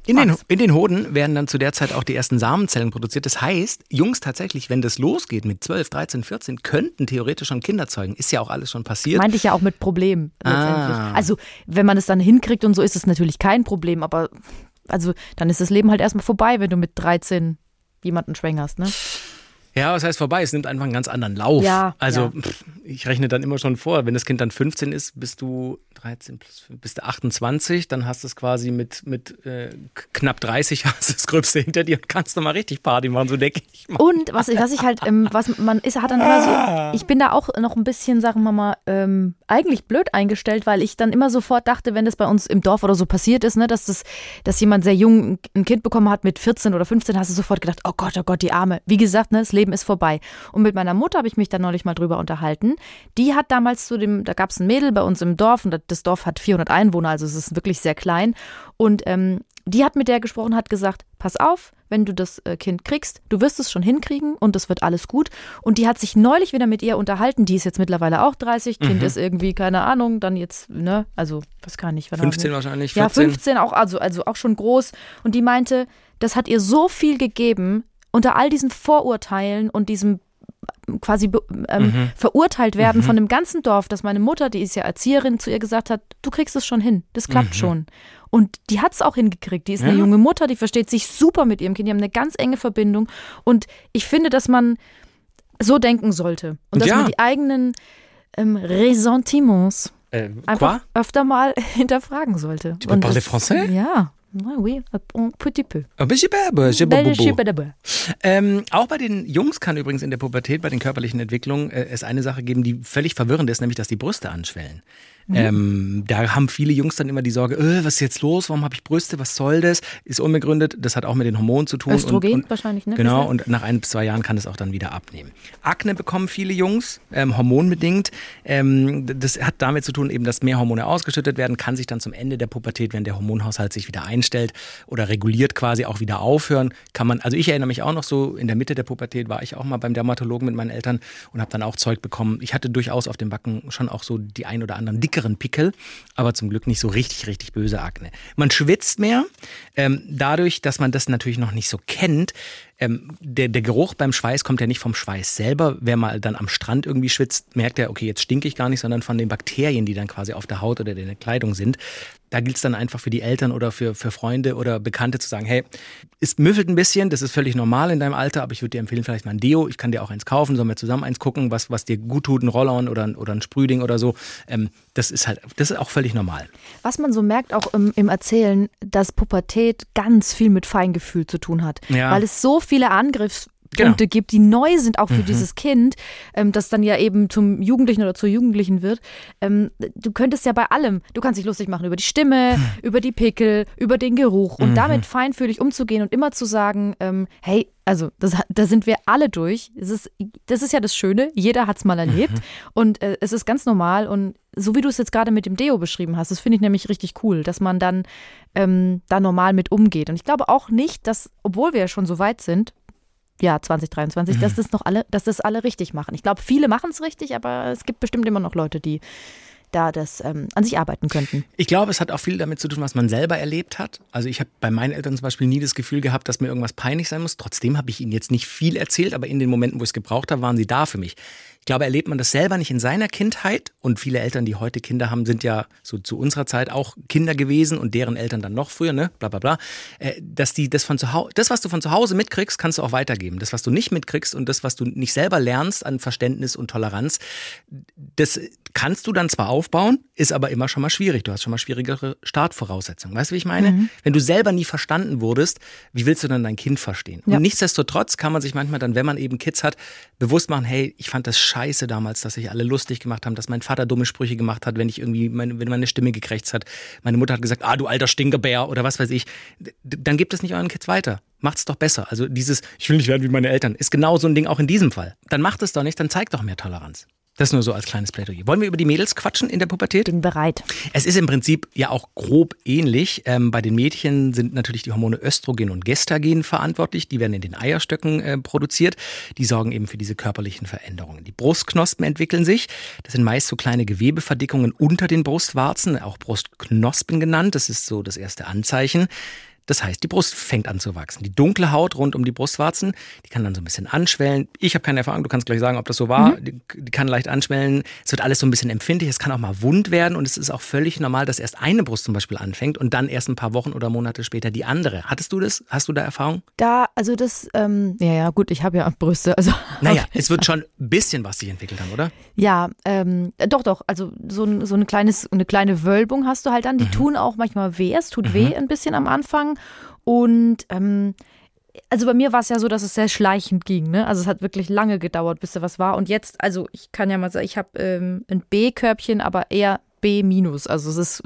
In den, in den Hoden werden dann zu der Zeit auch die ersten Samenzellen produziert. Das heißt, Jungs tatsächlich, wenn das losgeht mit 12, 13, 14, könnten theoretisch schon Kinder zeugen. Ist ja auch alles schon passiert. Meinte ich ja auch mit Problemen letztendlich. Ah. Also, wenn man es dann hinkriegt und so, ist es natürlich kein Problem, aber also dann ist das Leben halt erstmal vorbei, wenn du mit 13 jemanden schwängerst, ne? Ja, was heißt vorbei? Es nimmt einfach einen ganz anderen Lauf. Ja, also ja. pff, ich rechne dann immer schon vor, wenn das Kind dann 15 ist, bist du 13 plus 5, bist du 28, dann hast du es quasi mit, mit äh, knapp 30 hast du das Gröbste hinter dir und kannst du mal richtig Party machen, so denke ich mal. Und was ich, was ich halt, ähm, was man ist, hat dann immer so, ich bin da auch noch ein bisschen, sagen wir mal, ähm, eigentlich blöd eingestellt, weil ich dann immer sofort dachte, wenn das bei uns im Dorf oder so passiert ist, ne, dass das, dass jemand sehr jung ein Kind bekommen hat mit 14 oder 15, hast du sofort gedacht, oh Gott, oh Gott, die Arme. Wie gesagt, ne, das Leben ist vorbei. Und mit meiner Mutter habe ich mich dann neulich mal drüber unterhalten. Die hat damals zu dem, da gab es ein Mädel bei uns im Dorf und das Dorf hat 400 Einwohner, also es ist wirklich sehr klein. Und ähm, die hat mit der gesprochen, hat gesagt, pass auf, wenn du das äh, Kind kriegst, du wirst es schon hinkriegen und es wird alles gut. Und die hat sich neulich wieder mit ihr unterhalten. Die ist jetzt mittlerweile auch 30, Kind ist irgendwie, keine Ahnung, dann jetzt, ne, also, was kann ich, 15 wahrscheinlich, ja, 14. 15 auch, also, also auch schon groß. Und die meinte, das hat ihr so viel gegeben, unter all diesen Vorurteilen und diesem quasi be- ähm, Mhm. verurteilt werden von dem ganzen Dorf, dass meine Mutter, die ist ja Erzieherin, zu ihr gesagt hat, du kriegst es schon hin, das klappt schon. Und die hat es auch hingekriegt. Die ist eine Mhm. Ja. junge Mutter, die versteht sich super mit ihrem Kind, die haben eine ganz enge Verbindung. Und ich finde, dass man so denken sollte. Und dass Ja. man die eigenen ähm, Ressentiments Äh, einfach quoi? öfter mal hinterfragen sollte. Tu peux Und parler das- français? Ja, Ah oui, un petit peu. Ah, bisschen. Schibedebe. Ähm, auch bei den Jungs kann übrigens in der Pubertät, bei den körperlichen Entwicklungen, äh, es eine Sache geben, die völlig verwirrend ist, nämlich dass die Brüste anschwellen. Ähm, da haben viele Jungs dann immer die Sorge, äh, was ist jetzt los? Warum habe ich Brüste? Was soll das? Ist unbegründet. Das hat auch mit den Hormonen zu tun. Östrogen und, und, wahrscheinlich, ne? Genau, und nach ein bis zwei Jahren kann es auch dann wieder abnehmen. Akne bekommen viele Jungs, ähm, hormonbedingt. Ähm, das hat damit zu tun, eben, dass mehr Hormone ausgeschüttet werden, kann sich dann zum Ende der Pubertät, wenn der Hormonhaushalt sich wieder einstellt oder reguliert quasi auch wieder aufhören. Kann man, also ich erinnere mich auch noch so, in der Mitte der Pubertät war ich auch mal beim Dermatologen mit meinen Eltern und habe dann auch Zeug bekommen. Ich hatte durchaus auf den Backen schon auch so die ein oder anderen dickeren Pickel, aber zum Glück nicht so richtig, richtig böse Akne. Man schwitzt mehr, ähm, dadurch, dass man das natürlich noch nicht so kennt. Ähm, der, der Geruch beim Schweiß kommt ja nicht vom Schweiß selber. Wer mal dann am Strand irgendwie schwitzt, merkt ja, okay, jetzt stinke ich gar nicht, sondern von den Bakterien, die dann quasi auf der Haut oder in der Kleidung sind. Da gilt es dann einfach für die Eltern oder für, für Freunde oder Bekannte zu sagen, hey, es müffelt ein bisschen, das ist völlig normal in deinem Alter, aber ich würde dir empfehlen, vielleicht mal ein Deo, ich kann dir auch eins kaufen, sollen wir zusammen eins gucken, was, was dir gut tut, ein Roll-On oder, oder ein Sprühding oder so. Ähm, das ist halt, das ist auch völlig normal. Was man so merkt auch im, im Erzählen, dass Pubertät ganz viel mit Feingefühl zu tun hat. Ja. Weil es so viele Angriffs Genau. Punkte gibt, die neu sind auch für dieses Kind, ähm, das dann ja eben zum Jugendlichen oder zur Jugendlichen wird. Ähm, du könntest ja bei allem, du kannst dich lustig machen über die Stimme, über die Pickel, über den Geruch und damit feinfühlig umzugehen und immer zu sagen, ähm, hey, also das, da sind wir alle durch. Es ist, das ist ja das Schöne, jeder hat es mal erlebt und äh, es ist ganz normal und so wie du es jetzt gerade mit dem Deo beschrieben hast, das finde ich nämlich richtig cool, dass man dann ähm, da normal mit umgeht. Und ich glaube auch nicht, dass, obwohl wir ja schon so weit sind, ja, 2023, dass das noch alle, dass das alle richtig machen. Ich glaube, viele machen es richtig, aber es gibt bestimmt immer noch Leute, die da das ähm, an sich arbeiten könnten. Ich glaube, es hat auch viel damit zu tun, was man selber erlebt hat. Also ich habe bei meinen Eltern zum Beispiel nie das Gefühl gehabt, dass mir irgendwas peinlich sein muss. Trotzdem habe ich ihnen jetzt nicht viel erzählt, aber in den Momenten, wo ich es gebraucht habe, waren sie da für mich. Ich glaube, erlebt man das selber nicht in seiner Kindheit und viele Eltern, die heute Kinder haben, sind ja so zu unserer Zeit auch Kinder gewesen und deren Eltern dann noch früher, ne, bla bla bla, äh, dass die das von zu Hause, das, was du von zu Hause mitkriegst, kannst du auch weitergeben. Das, was du nicht mitkriegst und das, was du nicht selber lernst an Verständnis und Toleranz, das kannst du dann zwar aufbauen, ist aber immer schon mal schwierig. Du hast schon mal schwierigere Startvoraussetzungen. Weißt du, wie ich meine? Wenn du selber nie verstanden wurdest, wie willst du dann dein Kind verstehen? Ja. Und nichtsdestotrotz kann man sich manchmal dann, wenn man eben Kids hat, bewusst machen, hey, ich fand das scheiße damals, dass sich alle lustig gemacht haben, dass mein Vater dumme Sprüche gemacht hat, wenn ich irgendwie, meine, wenn meine Stimme gekrächzt hat. Meine Mutter hat gesagt, ah, du alter Stinkerbär oder was weiß ich. Dann gebt es nicht euren Kids weiter. Macht's doch besser. Also dieses, ich will nicht werden wie meine Eltern, ist genau so ein Ding auch in diesem Fall. Dann macht es doch nicht, dann zeigt doch mehr Toleranz. Das nur so als kleines Plädoyer. Wollen wir über die Mädels quatschen in der Pubertät? Bin bereit. Es ist im Prinzip ja auch grob ähnlich. Ähm, bei den Mädchen sind natürlich die Hormone Östrogen und Gestagen verantwortlich. Die werden in den Eierstöcken äh, produziert. Die sorgen eben für diese körperlichen Veränderungen. Die Brustknospen entwickeln sich. Das sind meist so kleine Gewebeverdickungen unter den Brustwarzen, auch Brustknospen genannt. Das ist so das erste Anzeichen. Das heißt, die Brust fängt an zu wachsen. Die dunkle Haut rund um die Brustwarzen, die kann dann so ein bisschen anschwellen. Ich habe keine Erfahrung, du kannst gleich sagen, ob das so war. Die, die kann leicht anschwellen. Es wird alles so ein bisschen empfindlich. Es kann auch mal wund werden und es ist auch völlig normal, dass erst eine Brust zum Beispiel anfängt und dann erst ein paar Wochen oder Monate später die andere. Hattest du das? Hast du da Erfahrung? Da, also das, ähm, ja, ja, gut, ich habe ja Brüste, also. Naja, es wird schon ein bisschen was sich entwickelt haben, oder? Ja, ähm, doch, doch. Also so, ein, so eine, kleines, eine kleine Wölbung hast du halt dann. Die tun auch manchmal weh. Es tut weh ein bisschen am Anfang. Und ähm, also bei mir war es ja so, dass es sehr schleichend ging. Ne? Also es hat wirklich lange gedauert, bis da was war. Und jetzt, also ich kann ja mal sagen, ich habe ähm, ein B-Körbchen, aber eher B minus. Also es ist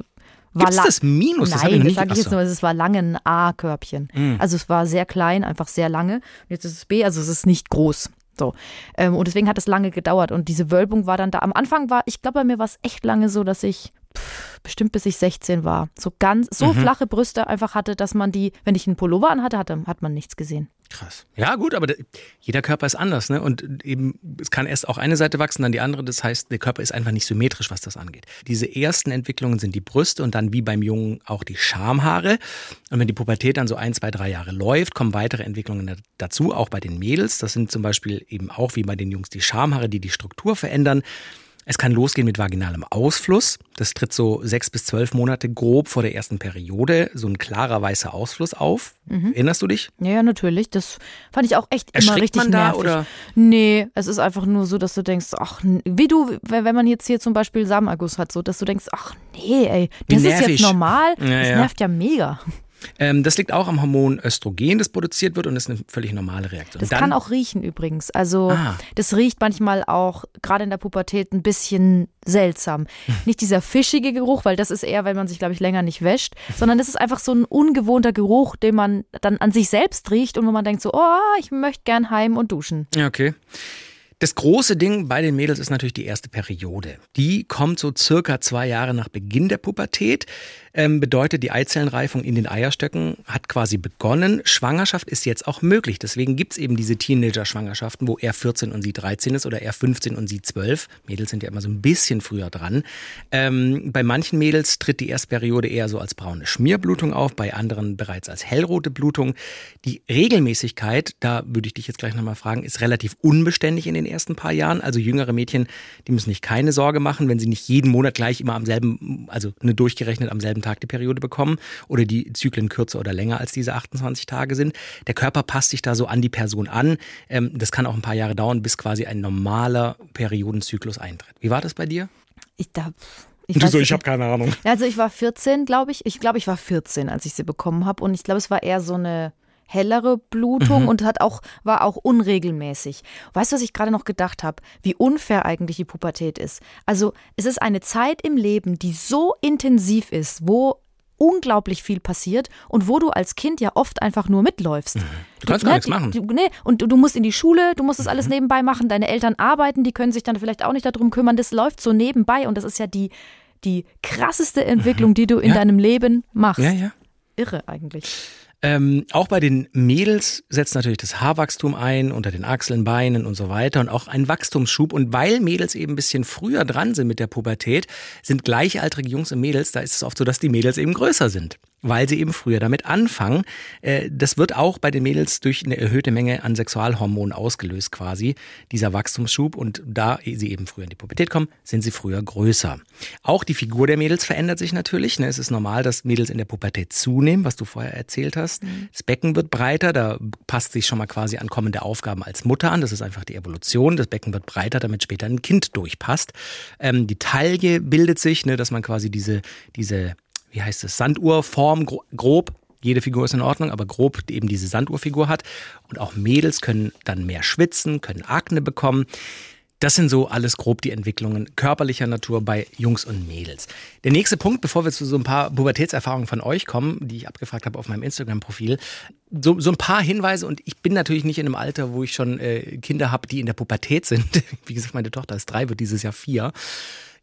war Gibt's das Minus? Das hab ich Nein, noch das sage ich jetzt nur, es war lange ein A-Körbchen. Also es war sehr klein, einfach sehr lange. Und jetzt ist es B, also es ist nicht groß. So. Ähm, und deswegen hat es lange gedauert. Und diese Wölbung war dann da. Am Anfang war, ich glaube, bei mir war es echt lange so, dass ich pff, bestimmt bis ich 16 war, so ganz, so Mhm. flache Brüste einfach hatte, dass man die, wenn ich einen Pullover anhatte, hatte, hat man nichts gesehen. Krass. Ja, gut, aber der, jeder Körper ist anders, ne? Und eben, es kann erst auch eine Seite wachsen, dann die andere. Das heißt, der Körper ist einfach nicht symmetrisch, was das angeht. Diese ersten Entwicklungen sind die Brüste und dann wie beim Jungen auch die Schamhaare. Und wenn die Pubertät dann so ein, zwei, drei Jahre läuft, kommen weitere Entwicklungen da- dazu, auch bei den Mädels. Das sind zum Beispiel eben auch wie bei den Jungs die Schamhaare, die die Struktur verändern. Es kann losgehen mit vaginalem Ausfluss. Das tritt so sechs bis zwölf Monate grob vor der ersten Periode, so ein klarer weißer Ausfluss auf. Erinnerst du dich? Ja, ja, natürlich. Das fand ich auch echt immer Erschrickt richtig man da, nervig. oder? Nee, es ist einfach nur so, dass du denkst, ach, wie du, wenn man jetzt hier zum Beispiel Samenerguss hat, so, dass du denkst, ach nee, ey, das ist jetzt normal. Ja, das ja. nervt ja mega. Ähm, das liegt auch am Hormon Östrogen, das produziert wird und ist eine völlig normale Reaktion. Das Dann- kann auch riechen übrigens. Also Ah. das riecht manchmal auch gerade in der Pubertät ein bisschen seltsam. Nicht dieser fischige Geruch, weil das ist eher, wenn man sich, glaube ich, länger nicht wäscht, sondern das ist einfach so ein ungewohnter Geruch, den man dann an sich selbst riecht und wo man denkt so, oh, ich möchte gern heim und duschen. Ja, okay. Das große Ding bei den Mädels ist natürlich die erste Periode. Die kommt so circa zwei Jahre nach Beginn der Pubertät. Ähm, bedeutet, die Eizellenreifung in den Eierstöcken hat quasi begonnen. Schwangerschaft ist jetzt auch möglich. Deswegen gibt's eben diese Teenager-Schwangerschaften, wo er 14 und sie 13 ist oder er 15 und sie 12. Mädels sind ja immer so ein bisschen früher dran. Ähm, bei manchen Mädels tritt die erste Periode eher so als braune Schmierblutung auf, bei anderen bereits als hellrote Blutung. Die Regelmäßigkeit, da würde ich dich jetzt gleich nochmal fragen, ist relativ unbeständig in den ersten paar Jahren. Also jüngere Mädchen, die müssen sich keine Sorge machen, wenn sie nicht jeden Monat gleich immer am selben, also eine durchgerechnet am selben Tag die Periode bekommen oder die Zyklen kürzer oder länger als diese 28 Tage sind. Der Körper passt sich da so an die Person an. Ähm, das kann auch ein paar Jahre dauern, bis quasi ein normaler Periodenzyklus eintritt. Wie war das bei dir? Ich, da, ich, weiß nicht. keine Ahnung. Also ich war 14, glaube ich. Ich glaube, ich war 14, als ich sie bekommen habe. Und ich glaube, es war eher so eine hellere Blutung Mhm. und hat auch, war auch unregelmäßig. Weißt du, was ich gerade noch gedacht habe? Wie unfair eigentlich die Pubertät ist. Also es ist eine Zeit im Leben, die so intensiv ist, wo unglaublich viel passiert und wo du als Kind ja oft einfach nur mitläufst. Mhm. Du kannst gar nichts machen. Mhm. Du, nee, und du, du musst in die Schule, du musst das alles nebenbei machen, deine Eltern arbeiten, die können sich dann vielleicht auch nicht darum kümmern, das läuft so nebenbei und das ist ja die, die krasseste Entwicklung, die du in Ja. deinem Leben machst. Ja, ja. Irre eigentlich. Ähm, auch bei den Mädels setzt natürlich das Haarwachstum ein, unter den Achseln, Beinen und so weiter und auch ein Wachstumsschub. Und weil Mädels eben ein bisschen früher dran sind mit der Pubertät, sind gleichaltrige Jungs und Mädels, da ist es oft so, dass die Mädels eben größer sind, weil sie eben früher damit anfangen. Äh, das wird auch bei den Mädels durch eine erhöhte Menge an Sexualhormonen ausgelöst quasi, dieser Wachstumsschub. Und da sie eben früher in die Pubertät kommen, sind sie früher größer. Auch die Figur der Mädels verändert sich natürlich. ne? Es ist normal, dass Mädels in der Pubertät zunehmen, was du vorher erzählt hast. Das Becken wird breiter, da passt sich schon mal quasi an kommende Aufgaben als Mutter an. Das ist einfach die Evolution. Das Becken wird breiter, damit später ein Kind durchpasst. Ähm, die Taille bildet sich, ne, dass man quasi diese, diese, wie heißt es, Sanduhrform gro grob jede Figur ist in Ordnung, aber grob eben diese Sanduhrfigur hat. Und auch Mädels können dann mehr schwitzen, können Akne bekommen. Das sind so alles grob die Entwicklungen körperlicher Natur bei Jungs und Mädels. Der nächste Punkt, bevor wir zu so ein paar Pubertätserfahrungen von euch kommen, die ich abgefragt habe auf meinem Instagram-Profil, so, so ein paar Hinweise und ich bin natürlich nicht in einem Alter, wo ich schon äh, Kinder habe, die in der Pubertät sind. Wie gesagt, meine Tochter ist drei, wird dieses Jahr vier.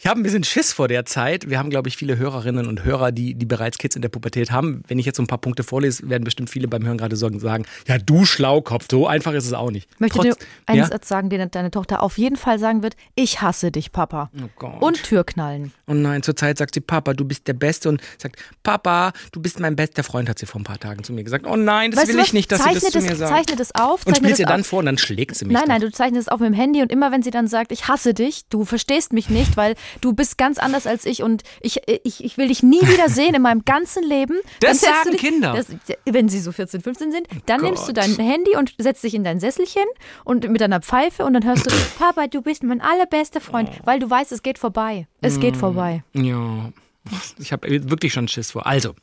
Ich habe ein bisschen Schiss vor der Zeit. Wir haben, glaube ich, viele Hörerinnen und Hörer, die, die bereits Kids in der Pubertät haben. Wenn ich jetzt so ein paar Punkte vorlese, werden bestimmt viele beim Hören gerade sagen, sagen, ja, du Schlaukopf, so einfach ist es auch nicht. Ich möchte dir Trotz- einen ja? Satz sagen, den deine Tochter auf jeden Fall sagen wird, ich hasse dich, Papa. Oh Gott. Und Türknallen. Oh nein, zurzeit sagt sie, Papa, du bist der Beste und sagt, Papa, du bist mein bester Freund, hat sie vor ein paar Tagen zu mir gesagt. Oh nein, das weißt will ich nicht, dass zeichne sie das zu das, mir sagt. Zeichne das auf. und sie das dann auf. vor und dann schlägt sie mich. Nein, nein, doch. du zeichnest es auf mit dem Handy und immer wenn sie dann sagt, ich hasse dich, du verstehst mich nicht, weil du bist ganz anders als ich und ich, ich, ich will dich nie wieder sehen in meinem ganzen Leben. Das sagen dich, Kinder. Das, wenn sie so 14, 15 sind, dann Gott. nimmst du dein Handy und setzt dich in dein Sesselchen und mit deiner Pfeife und dann hörst du, Papa, du bist mein allerbester Freund, Oh. weil du weißt, es geht vorbei. Es Mm. geht vorbei. Ja. Ich habe wirklich schon Schiss vor. Also,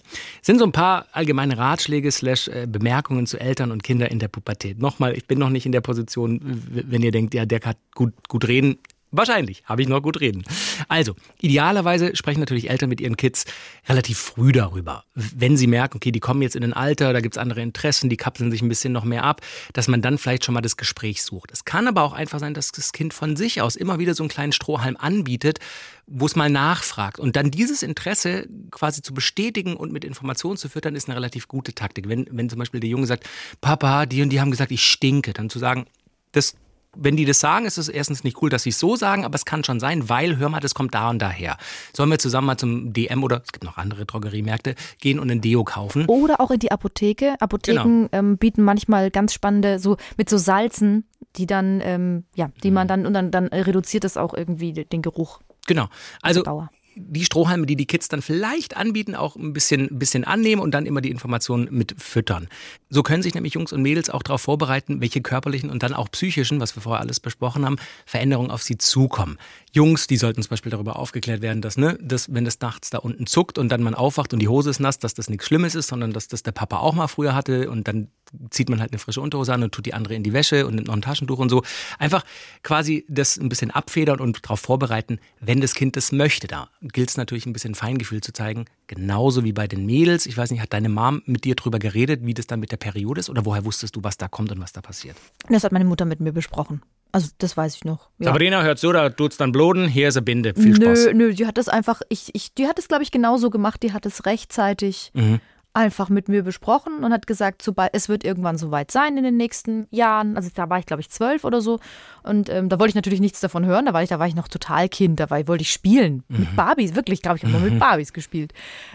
sind so ein paar allgemeine Ratschläge slash äh, Bemerkungen zu Eltern und Kindern in der Pubertät. Nochmal, ich bin noch nicht in der Position, wenn ihr denkt, ja, der kann gut, gut reden. Wahrscheinlich habe ich noch gut reden. Also, idealerweise sprechen natürlich Eltern mit ihren Kids relativ früh darüber. Wenn sie merken, okay, die kommen jetzt in ein Alter, da gibt's andere Interessen, die kapseln sich ein bisschen noch mehr ab, dass man dann vielleicht schon mal das Gespräch sucht. Es kann aber auch einfach sein, dass das Kind von sich aus immer wieder so einen kleinen Strohhalm anbietet, wo es mal nachfragt. Und dann dieses Interesse quasi zu bestätigen und mit Informationen zu füttern, ist eine relativ gute Taktik. Wenn, wenn zum Beispiel der Junge sagt, Papa, die und die haben gesagt, ich stinke, dann zu sagen, das wenn die das sagen, ist es erstens nicht cool, dass sie es so sagen, aber es kann schon sein, weil, hör mal, das kommt da und daher. Sollen wir zusammen mal zum DM oder es gibt noch andere Drogeriemärkte gehen und ein Deo kaufen? Oder auch in die Apotheke. Apotheken Genau. ähm, bieten manchmal ganz spannende, so mit so Salzen, die dann, ähm, ja, die Mhm. man dann, und dann, dann reduziert das auch irgendwie den Geruch. Genau. Also Dauer. Die Strohhalme, die die Kids dann vielleicht anbieten, auch ein bisschen, bisschen annehmen und dann immer die Informationen mit füttern. So können sich nämlich Jungs und Mädels auch darauf vorbereiten, welche körperlichen und dann auch psychischen, was wir vorher alles besprochen haben, Veränderungen auf sie zukommen. Jungs, die sollten zum Beispiel darüber aufgeklärt werden, dass, ne, dass wenn das nachts da unten zuckt und dann man aufwacht und die Hose ist nass, dass das nichts Schlimmes ist, sondern dass das der Papa auch mal früher hatte und dann zieht man halt eine frische Unterhose an und tut die andere in die Wäsche und nimmt noch ein Taschentuch und so. Einfach quasi das ein bisschen abfedern und darauf vorbereiten, wenn das Kind das möchte. Da gilt es natürlich ein bisschen Feingefühl zu zeigen. Genauso wie bei den Mädels. Ich weiß nicht, hat deine Mom mit dir drüber geredet, wie das dann mit der Periode ist? Oder woher wusstest du, was da kommt und was da passiert? Das hat meine Mutter mit mir besprochen. Also das weiß ich noch. Ja. Sabrina hört so, da tut's dann bloden, hier ist eine Binde. Viel Spaß. Nö, nö, die hat das einfach, ich, ich, die hat es, glaube ich, genauso gemacht. Die hat es rechtzeitig Mhm. Einfach mit mir besprochen und hat gesagt, es wird irgendwann soweit sein in den nächsten Jahren. Also da war ich, glaube ich, zwölf oder so. Und ähm, da wollte ich natürlich nichts davon hören. Da war ich, da war ich noch total Kind. Da war, wollte ich spielen mit Barbies. Wirklich, glaube ich, habe nur mit Barbies gespielt.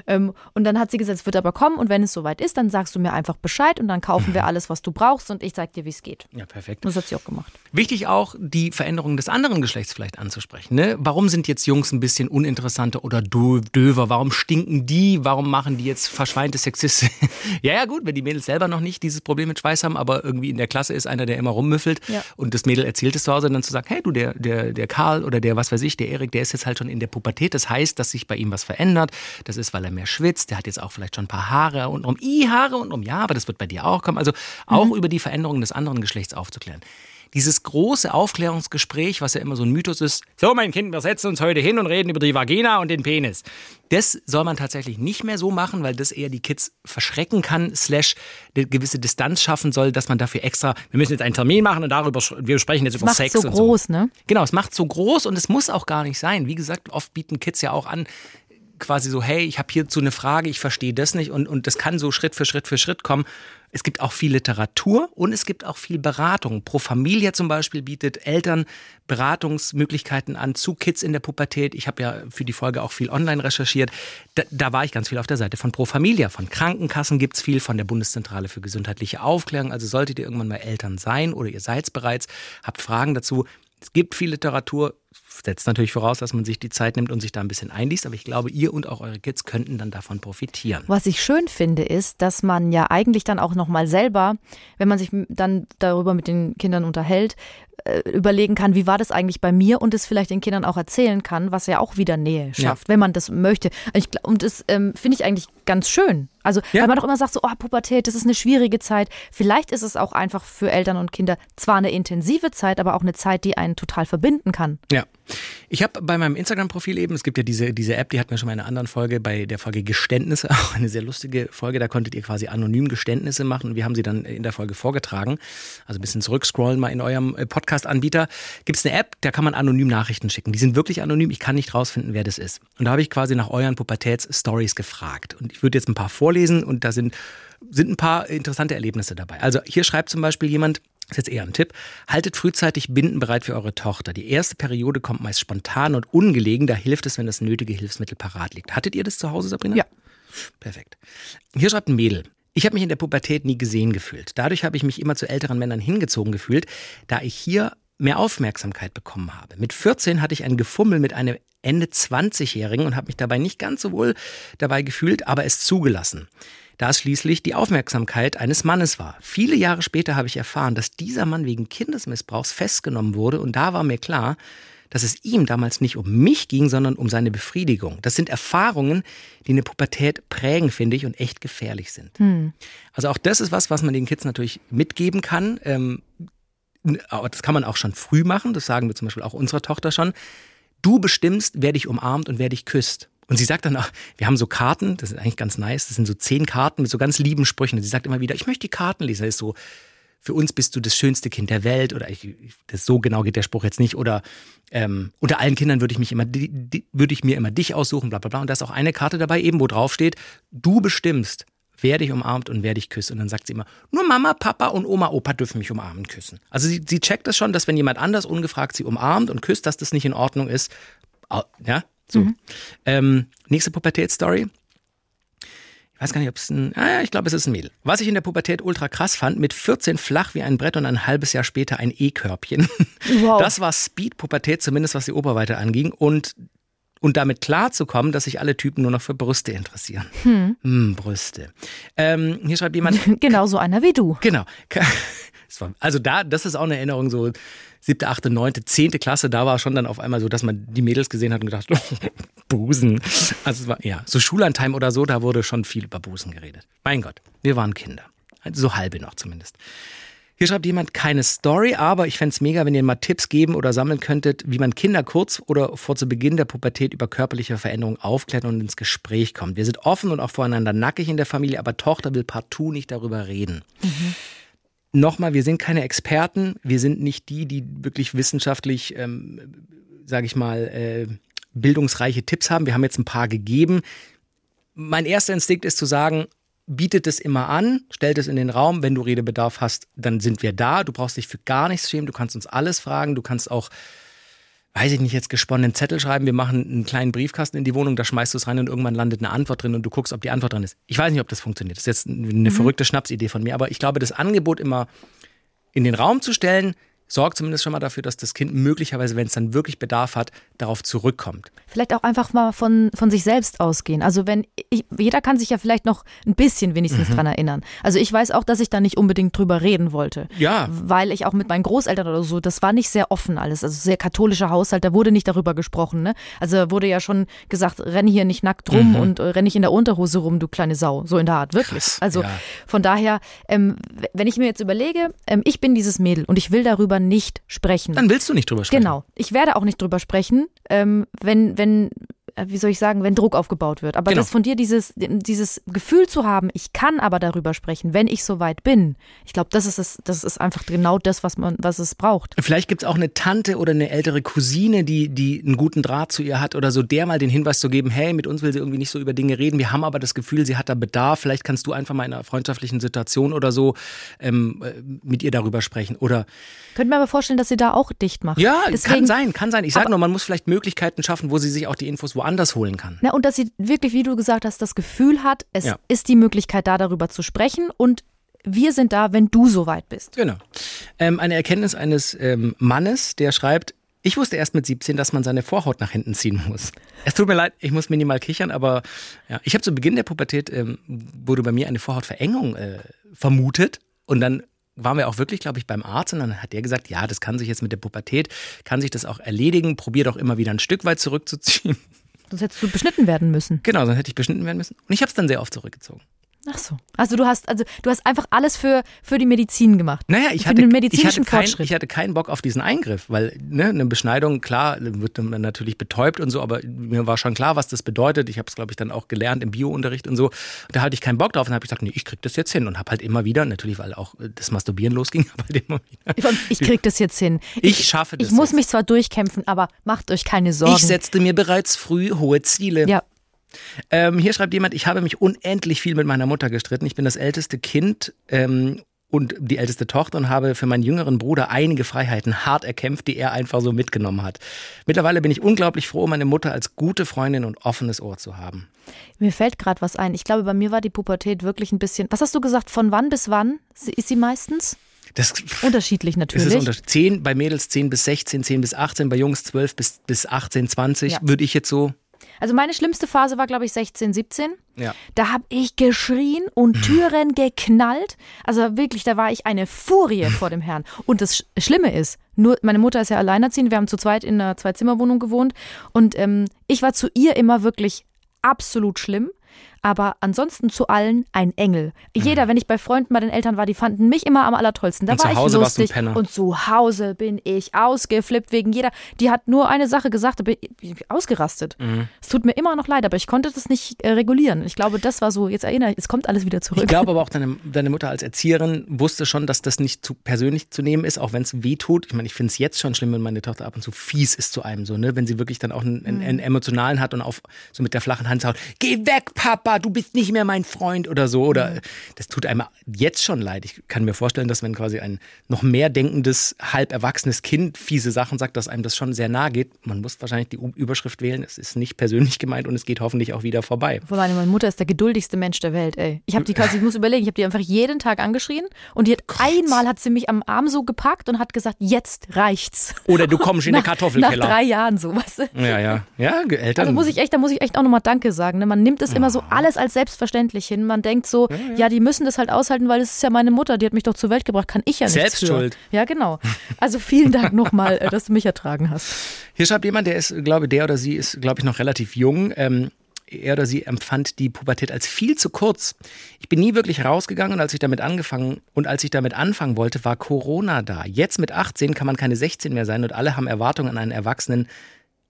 Ähm, und dann hat sie gesagt, es wird aber kommen und wenn es soweit ist, dann sagst du mir einfach Bescheid und dann kaufen wir alles, was du brauchst und ich sag dir, wie es geht. Ja, perfekt. Und das hat sie auch gemacht. Wichtig auch, die Veränderungen des anderen Geschlechts vielleicht anzusprechen. Ne? Warum sind jetzt Jungs ein bisschen uninteressanter oder dö- döver? Warum stinken die? Warum machen die jetzt verschweinte Sexisten? ja, ja, gut, wenn die Mädels selber noch nicht dieses Problem mit Schweiß haben, aber irgendwie in der Klasse ist einer, der immer rummüffelt Ja. und das Mädel erzählt es zu Hause, dann zu sagen, hey du, der, der, der Karl oder der, was weiß ich, der Erik, der ist jetzt halt schon in der Pubertät. Das heißt, dass sich bei ihm was verändert. Das ist, weil er mehr schwitzt. Der hat jetzt auch vielleicht schon ein paar Haare untenrum. I, Haare untenrum. Ja, aber das wird bei dir auch kommen. Also auch über die Veränderungen des anderen Geschlechts aufzuklären dieses große Aufklärungsgespräch, was ja immer so ein Mythos ist, so mein Kind, wir setzen uns heute hin und reden über die Vagina und den Penis. Das soll man tatsächlich nicht mehr so machen, weil das eher die Kids verschrecken kann, slash eine gewisse Distanz schaffen soll, dass man dafür extra, wir müssen jetzt einen Termin machen und darüber, wir sprechen jetzt über Macht Sex so und groß, ne? Genau, es macht so groß und es muss auch gar nicht sein. Wie gesagt, oft bieten Kids ja auch an, quasi so, hey, ich habe hierzu eine Frage, ich verstehe das nicht und, und das kann so Schritt für Schritt für Schritt kommen. Es gibt auch viel Literatur und es gibt auch viel Beratung. Pro Familia zum Beispiel bietet Eltern Beratungsmöglichkeiten an zu Kids in der Pubertät. Ich habe ja für die Folge auch viel online recherchiert. Da, da war ich ganz viel auf der Seite von Pro Familia. Von Krankenkassen gibt's viel, von der Bundeszentrale für gesundheitliche Aufklärung. Also solltet ihr irgendwann mal Eltern sein oder ihr seid bereits, habt Fragen dazu. Es gibt viel Literatur, setzt natürlich voraus, dass man sich die Zeit nimmt und sich da ein bisschen einliest, aber ich glaube, ihr und auch eure Kids könnten dann davon profitieren. Was ich schön finde, ist, dass man ja eigentlich dann auch nochmal selber, wenn man sich dann darüber mit den Kindern unterhält, äh, überlegen kann, wie war das eigentlich bei mir und es vielleicht den Kindern auch erzählen kann, was ja auch wieder Nähe schafft, wenn man das möchte. Und das ähm, finde ich eigentlich ganz schön. Also, Ja. weil man doch immer sagt, so, oh, Pubertät, das ist eine schwierige Zeit. Vielleicht ist es auch einfach für Eltern und Kinder zwar eine intensive Zeit, aber auch eine Zeit, die einen total verbinden kann. Ja. Ich habe bei meinem Instagram-Profil eben, es gibt ja diese, diese App, die hatten wir schon mal in einer anderen Folge, bei der Folge Geständnisse, auch eine sehr lustige Folge, da konntet ihr quasi anonym Geständnisse machen und wir haben sie dann in der Folge vorgetragen. Also ein bisschen zurückscrollen mal in eurem äh, Podcast-Anbieter. Gibt es eine App, da kann man anonym Nachrichten schicken. Die sind wirklich anonym, ich kann nicht rausfinden, wer das ist. Und da habe ich quasi nach euren Pubertäts-Stories gefragt. Und ich würde jetzt ein paar vorlesen und da sind, sind ein paar interessante Erlebnisse dabei. Also hier schreibt zum Beispiel jemand, ist jetzt eher ein Tipp. Haltet frühzeitig Binden bereit für eure Tochter. Die erste Periode kommt meist spontan und ungelegen. Da hilft es, wenn das nötige Hilfsmittel parat liegt. Hattet ihr das zu Hause, Sabrina? Ja. Perfekt. Hier schreibt ein Mädel. Ich habe mich in der Pubertät nie gesehen gefühlt. Dadurch habe ich mich immer zu älteren Männern hingezogen gefühlt, da ich hier mehr Aufmerksamkeit bekommen habe. Mit 14 hatte ich ein Gefummel mit einem Ende 20-Jährigen und habe mich dabei nicht ganz so wohl dabei gefühlt, aber es zugelassen. Da es schließlich die Aufmerksamkeit eines Mannes war. Viele Jahre später habe ich erfahren, dass dieser Mann wegen Kindesmissbrauchs festgenommen wurde und da war mir klar, dass es ihm damals nicht um mich ging, sondern um seine Befriedigung. Das sind Erfahrungen, die eine Pubertät prägen, finde ich, und echt gefährlich sind. Also auch das ist was, was man den Kids natürlich mitgeben kann. Ähm, aber das kann man auch schon früh machen. Das sagen wir zum Beispiel auch unserer Tochter schon. Du bestimmst, wer dich umarmt und wer dich küsst. Und sie sagt dann auch, wir haben so Karten, das ist eigentlich ganz nice, das sind so zehn Karten mit so ganz lieben Sprüchen. Und sie sagt immer wieder, ich möchte die Karten lesen. Das ist so, für uns bist du das schönste Kind der Welt oder ich, das so genau geht der Spruch jetzt nicht oder ähm, unter allen Kindern würde ich mich immer di- di- würde ich mir immer dich aussuchen bla bla bla und da ist auch eine Karte dabei eben wo drauf steht du bestimmst wer dich umarmt und wer dich küsst und dann sagt sie immer nur Mama Papa und Oma Opa dürfen mich umarmen und küssen also sie, sie checkt das schon dass wenn jemand anders ungefragt sie umarmt und küsst dass das nicht in Ordnung ist ja so ähm, nächste Pubertätsstory ich weiß gar nicht, ob es ein, ah ja, ich glaube, es ist ein Mädel. Was ich in der Pubertät ultra krass fand, mit 14 flach wie ein Brett und ein halbes Jahr später ein E-Körbchen. Wow. Das war Speed-Pubertät, zumindest was die Oberweite anging. Und und damit klarzukommen, dass sich alle Typen nur noch für Brüste interessieren. Hm, hm Brüste. Ähm, hier schreibt jemand. genau so einer wie du. Genau. Also da, das ist auch eine Erinnerung, so siebte, achte, neunte, zehnte Klasse, da war schon dann auf einmal so, dass man die Mädels gesehen hat und gedacht, Busen. Also es war, ja, so Schullandheim oder so, da wurde schon viel über Busen geredet. Mein Gott, wir waren Kinder. So halbe noch zumindest. Hier schreibt jemand keine Story, aber ich fände es mega, wenn ihr mal Tipps geben oder sammeln könntet, wie man Kinder kurz oder vor zu Beginn der Pubertät über körperliche Veränderungen aufklärt und ins Gespräch kommt. Wir sind offen und auch voreinander nackig in der Familie, aber Tochter will partout nicht darüber reden. Mhm. Nochmal, wir sind keine Experten, wir sind nicht die, die wirklich wissenschaftlich, ähm, sage ich mal, äh, bildungsreiche Tipps haben. Wir haben jetzt ein paar gegeben. Mein erster Instinkt ist zu sagen, bietet es immer an, stellt es in den Raum. Wenn du Redebedarf hast, dann sind wir da. Du brauchst dich für gar nichts schämen. Du kannst uns alles fragen. Du kannst auch, weiß ich nicht, jetzt gesponnenen Zettel schreiben. Wir machen einen kleinen Briefkasten in die Wohnung, da schmeißt du es rein und irgendwann landet eine Antwort drin und du guckst, ob die Antwort drin ist. Ich weiß nicht, ob das funktioniert. Das ist jetzt eine mhm. verrückte Schnapsidee von mir, aber ich glaube, das Angebot immer in den Raum zu stellen, sorgt zumindest schon mal dafür, dass das Kind möglicherweise, wenn es dann wirklich Bedarf hat, darauf zurückkommt. Vielleicht auch einfach mal von, von sich selbst ausgehen. Also wenn ich, jeder kann sich ja vielleicht noch ein bisschen wenigstens mhm. dran erinnern. Also ich weiß auch, dass ich da nicht unbedingt drüber reden wollte. Ja. Weil ich auch mit meinen Großeltern oder so, das war nicht sehr offen alles. Also sehr katholischer Haushalt, da wurde nicht darüber gesprochen. Ne? Also wurde ja schon gesagt, renn hier nicht nackt rum mhm. und äh, renn nicht in der Unterhose rum, du kleine Sau. So in der Art, wirklich. Krass, also ja. von daher, ähm, wenn ich mir jetzt überlege, ähm, ich bin dieses Mädel und ich will darüber nicht sprechen. Dann willst du nicht drüber sprechen. Genau. Ich werde auch nicht drüber sprechen, ähm, wenn, wenn wie soll ich sagen, wenn Druck aufgebaut wird. Aber genau. das von dir, dieses, dieses Gefühl zu haben, ich kann aber darüber sprechen, wenn ich soweit bin. Ich glaube, das ist es, das ist einfach genau das, was man, was es braucht. Vielleicht gibt es auch eine Tante oder eine ältere Cousine, die, die einen guten Draht zu ihr hat oder so, der mal den Hinweis zu geben, hey, mit uns will sie irgendwie nicht so über Dinge reden. Wir haben aber das Gefühl, sie hat da Bedarf. Vielleicht kannst du einfach mal in einer freundschaftlichen Situation oder so ähm, äh, mit ihr darüber sprechen. Oder könnte mir aber vorstellen, dass sie da auch dicht macht. Ja, Deswegen, kann sein, kann sein. Ich sage nur, man muss vielleicht Möglichkeiten schaffen, wo sie sich auch die Infos woanders holen kann. Na, und dass sie wirklich, wie du gesagt hast, das Gefühl hat, es ja. ist die Möglichkeit da, darüber zu sprechen und wir sind da, wenn du soweit bist. Genau. Ähm, eine Erkenntnis eines ähm, Mannes, der schreibt, ich wusste erst mit 17, dass man seine Vorhaut nach hinten ziehen muss. Es tut mir leid, ich muss minimal kichern, aber ja, ich habe zu Beginn der Pubertät, ähm, wurde bei mir eine Vorhautverengung äh, vermutet und dann waren wir auch wirklich, glaube ich, beim Arzt und dann hat der gesagt, ja, das kann sich jetzt mit der Pubertät, kann sich das auch erledigen, probier doch immer wieder ein Stück weit zurückzuziehen. Sonst hättest du beschnitten werden müssen. Genau, sonst hätte ich beschnitten werden müssen. Und ich habe es dann sehr oft zurückgezogen. Ach so. Also du hast also du hast einfach alles für, für die Medizin gemacht. Naja, ich hatte, den medizinischen ich, hatte kein, ich hatte keinen Bock auf diesen Eingriff, weil ne, eine Beschneidung, klar, wird man natürlich betäubt und so, aber mir war schon klar, was das bedeutet. Ich habe es, glaube ich, dann auch gelernt im Biounterricht und so. Da hatte ich keinen Bock drauf und habe ich gesagt, nee, ich krieg das jetzt hin und habe halt immer wieder, natürlich, weil auch das Masturbieren losging, aber halt immer wieder. Ich krieg das jetzt hin. Ich, ich schaffe das. Ich muss jetzt. mich zwar durchkämpfen, aber macht euch keine Sorgen. Ich setzte mir bereits früh hohe Ziele. Ja, ähm, hier schreibt jemand, ich habe mich unendlich viel mit meiner Mutter gestritten. Ich bin das älteste Kind ähm, und die älteste Tochter und habe für meinen jüngeren Bruder einige Freiheiten hart erkämpft, die er einfach so mitgenommen hat. Mittlerweile bin ich unglaublich froh, meine Mutter als gute Freundin und offenes Ohr zu haben. Mir fällt gerade was ein. Ich glaube, bei mir war die Pubertät wirklich ein bisschen. Was hast du gesagt? Von wann bis wann ist sie meistens? Das, unterschiedlich natürlich. Ist unterschiedlich. 10 bei Mädels 10 bis 16, 10 bis 18, bei Jungs 12 bis, bis 18, 20, ja. würde ich jetzt so also meine schlimmste Phase war, glaube ich, 16, 17. Ja. Da habe ich geschrien und Türen geknallt. Also wirklich, da war ich eine Furie vor dem Herrn. Und das Schlimme ist, nur meine Mutter ist ja alleinerziehend, wir haben zu zweit in einer Zwei-Zimmer-Wohnung gewohnt und ähm, ich war zu ihr immer wirklich absolut schlimm aber ansonsten zu allen ein Engel. Jeder, mhm. wenn ich bei Freunden bei den Eltern war, die fanden mich immer am allertollsten. Da und war ich Hause lustig und zu Hause bin ich ausgeflippt wegen jeder. Die hat nur eine Sache gesagt, da bin ich ausgerastet. Mhm. Es tut mir immer noch leid, aber ich konnte das nicht äh, regulieren. Ich glaube, das war so, jetzt erinnere ich, es kommt alles wieder zurück. Ich glaube aber auch, deine, deine Mutter als Erzieherin wusste schon, dass das nicht zu persönlich zu nehmen ist, auch wenn es weh tut. Ich meine, ich finde es jetzt schon schlimm, wenn meine Tochter ab und zu fies ist zu einem, so, ne? Wenn sie wirklich dann auch einen, einen, einen emotionalen hat und auf so mit der flachen Hand sagt, geh weg, Papa, Papa, du bist nicht mehr mein Freund oder so. Oder das tut einem jetzt schon leid. Ich kann mir vorstellen, dass wenn quasi ein noch mehr denkendes, halb erwachsenes Kind fiese Sachen sagt, dass einem das schon sehr nahe geht. Man muss wahrscheinlich die Überschrift wählen. Es ist nicht persönlich gemeint und es geht hoffentlich auch wieder vorbei. Vor allem, meine Mutter ist der geduldigste Mensch der Welt, ey. Ich habe die quasi, ich muss überlegen, ich habe die einfach jeden Tag angeschrien und die hat einmal hat sie mich am Arm so gepackt und hat gesagt, jetzt reicht's. Oder du kommst in den Nach, nach Kartoffelkeller. drei Jahren so, weißt du? Ja, ja. Ja, Eltern. Also muss ich echt, da muss ich echt auch nochmal Danke sagen. Ne? Man nimmt es immer so alles als selbstverständlich hin. Man denkt so, ja, die müssen das halt aushalten, weil es ist ja meine Mutter, die hat mich doch zur Welt gebracht, kann ich ja nichts Selbst für. schuld. Ja, genau. Also vielen Dank nochmal, äh, dass du mich ertragen hast. Hier schreibt jemand, der ist, glaube der oder sie ist, glaube ich, noch relativ jung. Ähm, er oder sie empfand die Pubertät als viel zu kurz. Ich bin nie wirklich rausgegangen und als ich damit angefangen und als ich damit anfangen wollte, war Corona da. Jetzt mit 18 kann man keine 16 mehr sein und alle haben Erwartungen an einen Erwachsenen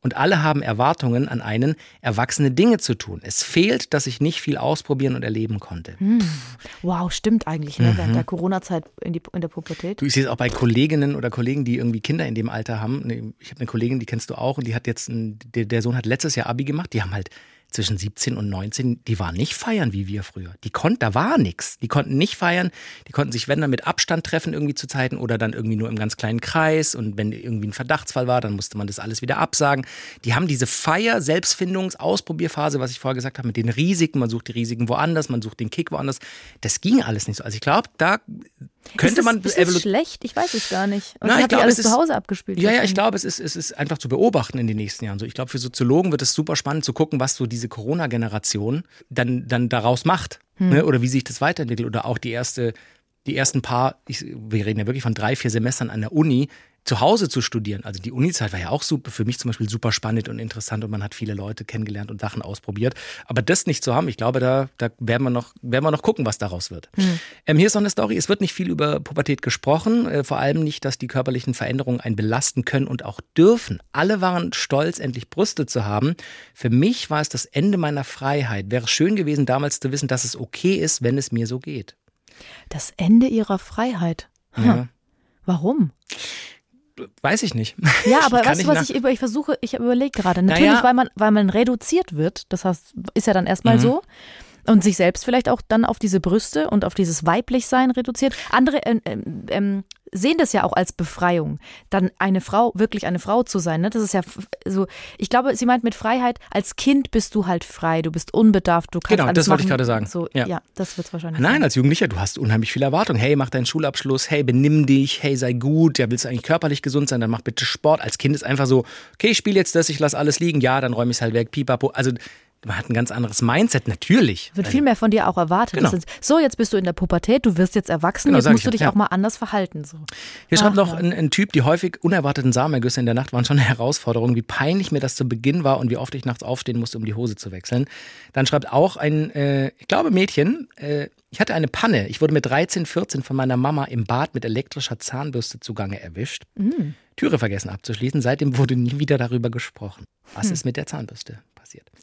und alle haben Erwartungen an einen, erwachsene Dinge zu tun. Es fehlt, dass ich nicht viel ausprobieren und erleben konnte. Wow, stimmt eigentlich, ne? während der Corona-Zeit in, in der Pubertät. Du, ich sehe es auch bei Kolleginnen oder Kollegen, die irgendwie Kinder in dem Alter haben. Ich habe eine Kollegin, die kennst du auch, und die hat jetzt, ein, der, der Sohn hat letztes Jahr Abi gemacht. Die haben halt zwischen 17 und 19, die waren nicht feiern wie wir früher. Die konnten, da war nichts. Die konnten nicht feiern. Die konnten sich, wenn dann mit Abstand treffen irgendwie zu Zeiten oder dann irgendwie nur im ganz kleinen Kreis. Und wenn irgendwie ein Verdachtsfall war, dann musste man das alles wieder absagen. Die haben diese Feier, Selbstfindungs-, Ausprobierphase, was ich vorher gesagt habe, mit den Risiken. Man sucht die Risiken woanders, man sucht den Kick woanders. Das ging alles nicht so. Also ich glaube, da könnte ist man es, ist es schlecht? Ich weiß es gar nicht. Und Na, ich ich habe glaub, alles es zu ist- Hause abgespielt. Ja, ja, ich glaube, es ist, es ist einfach zu beobachten in den nächsten Jahren. So, ich glaube, für Soziologen wird es super spannend zu gucken, was so diese Corona-Generation dann, dann daraus macht. Ne? Oder wie sich das weiterentwickelt. Oder auch die erste, die ersten paar, ich, wir reden ja wirklich von drei, vier Semestern an der Uni, zu Hause zu studieren. Also die Uni-Zeit war ja auch super, für mich zum Beispiel super spannend und interessant und man hat viele Leute kennengelernt und Sachen ausprobiert. Aber das nicht zu haben, ich glaube, da, da werden, wir noch, werden wir noch gucken, was daraus wird. Ähm, hier ist noch eine Story, es wird nicht viel über Pubertät gesprochen, äh, vor allem nicht, dass die körperlichen Veränderungen einen belasten können und auch dürfen. Alle waren stolz, endlich Brüste zu haben. Für mich war es das Ende meiner Freiheit. Wäre schön gewesen, damals zu wissen, dass es okay ist, wenn es mir so geht. Das Ende ihrer Freiheit. Hm. Ja. Warum? Weiß ich nicht. Ja, aber weißt du, was ich über, ich versuche, ich überlege gerade. Natürlich, Naja. weil man, weil man reduziert wird, das heißt, ist ja dann Mhm. erstmal so. Und sich selbst vielleicht auch dann auf diese Brüste und auf dieses Weiblichsein reduziert. Andere ähm, ähm, ähm, sehen das ja auch als Befreiung, dann eine Frau, wirklich eine Frau zu sein. Ne? Das ist ja so, ich glaube, sie meint mit Freiheit, als Kind bist du halt frei, du bist unbedarft, du kannst Genau, alles das wollte ich gerade sagen. So, ja. Ja. das wird es wahrscheinlich Nein, sein. als Jugendlicher, du hast unheimlich viel Erwartung. Hey, mach deinen Schulabschluss, hey, benimm dich, hey, sei gut, ja, willst du eigentlich körperlich gesund sein, dann mach bitte Sport. Als Kind ist einfach so, okay, ich spiele jetzt das, ich lass alles liegen, ja, dann räume ich es halt weg, pipapo. Also man hat ein ganz anderes Mindset, natürlich. Wird viel mehr von dir auch erwartet. Genau. Ist, so, jetzt bist du in der Pubertät, du wirst jetzt erwachsen, Genau, jetzt musst du dich ja. auch mal anders verhalten. So. Hier schreibt Ach, noch ja. ein, ein Typ, die häufig unerwarteten Samenergüsse in der Nacht waren schon eine Herausforderung, wie peinlich mir das zu Beginn war und wie oft ich nachts aufstehen musste, um die Hose zu wechseln. Dann schreibt auch ein, äh, ich glaube Mädchen, äh, ich hatte eine Panne. Ich wurde mit 13, 14 von meiner Mama im Bad mit elektrischer Zahnbürste zugange erwischt. Mhm. Türe vergessen abzuschließen. Seitdem wurde nie wieder darüber gesprochen. Was ist mit der Zahnbürste?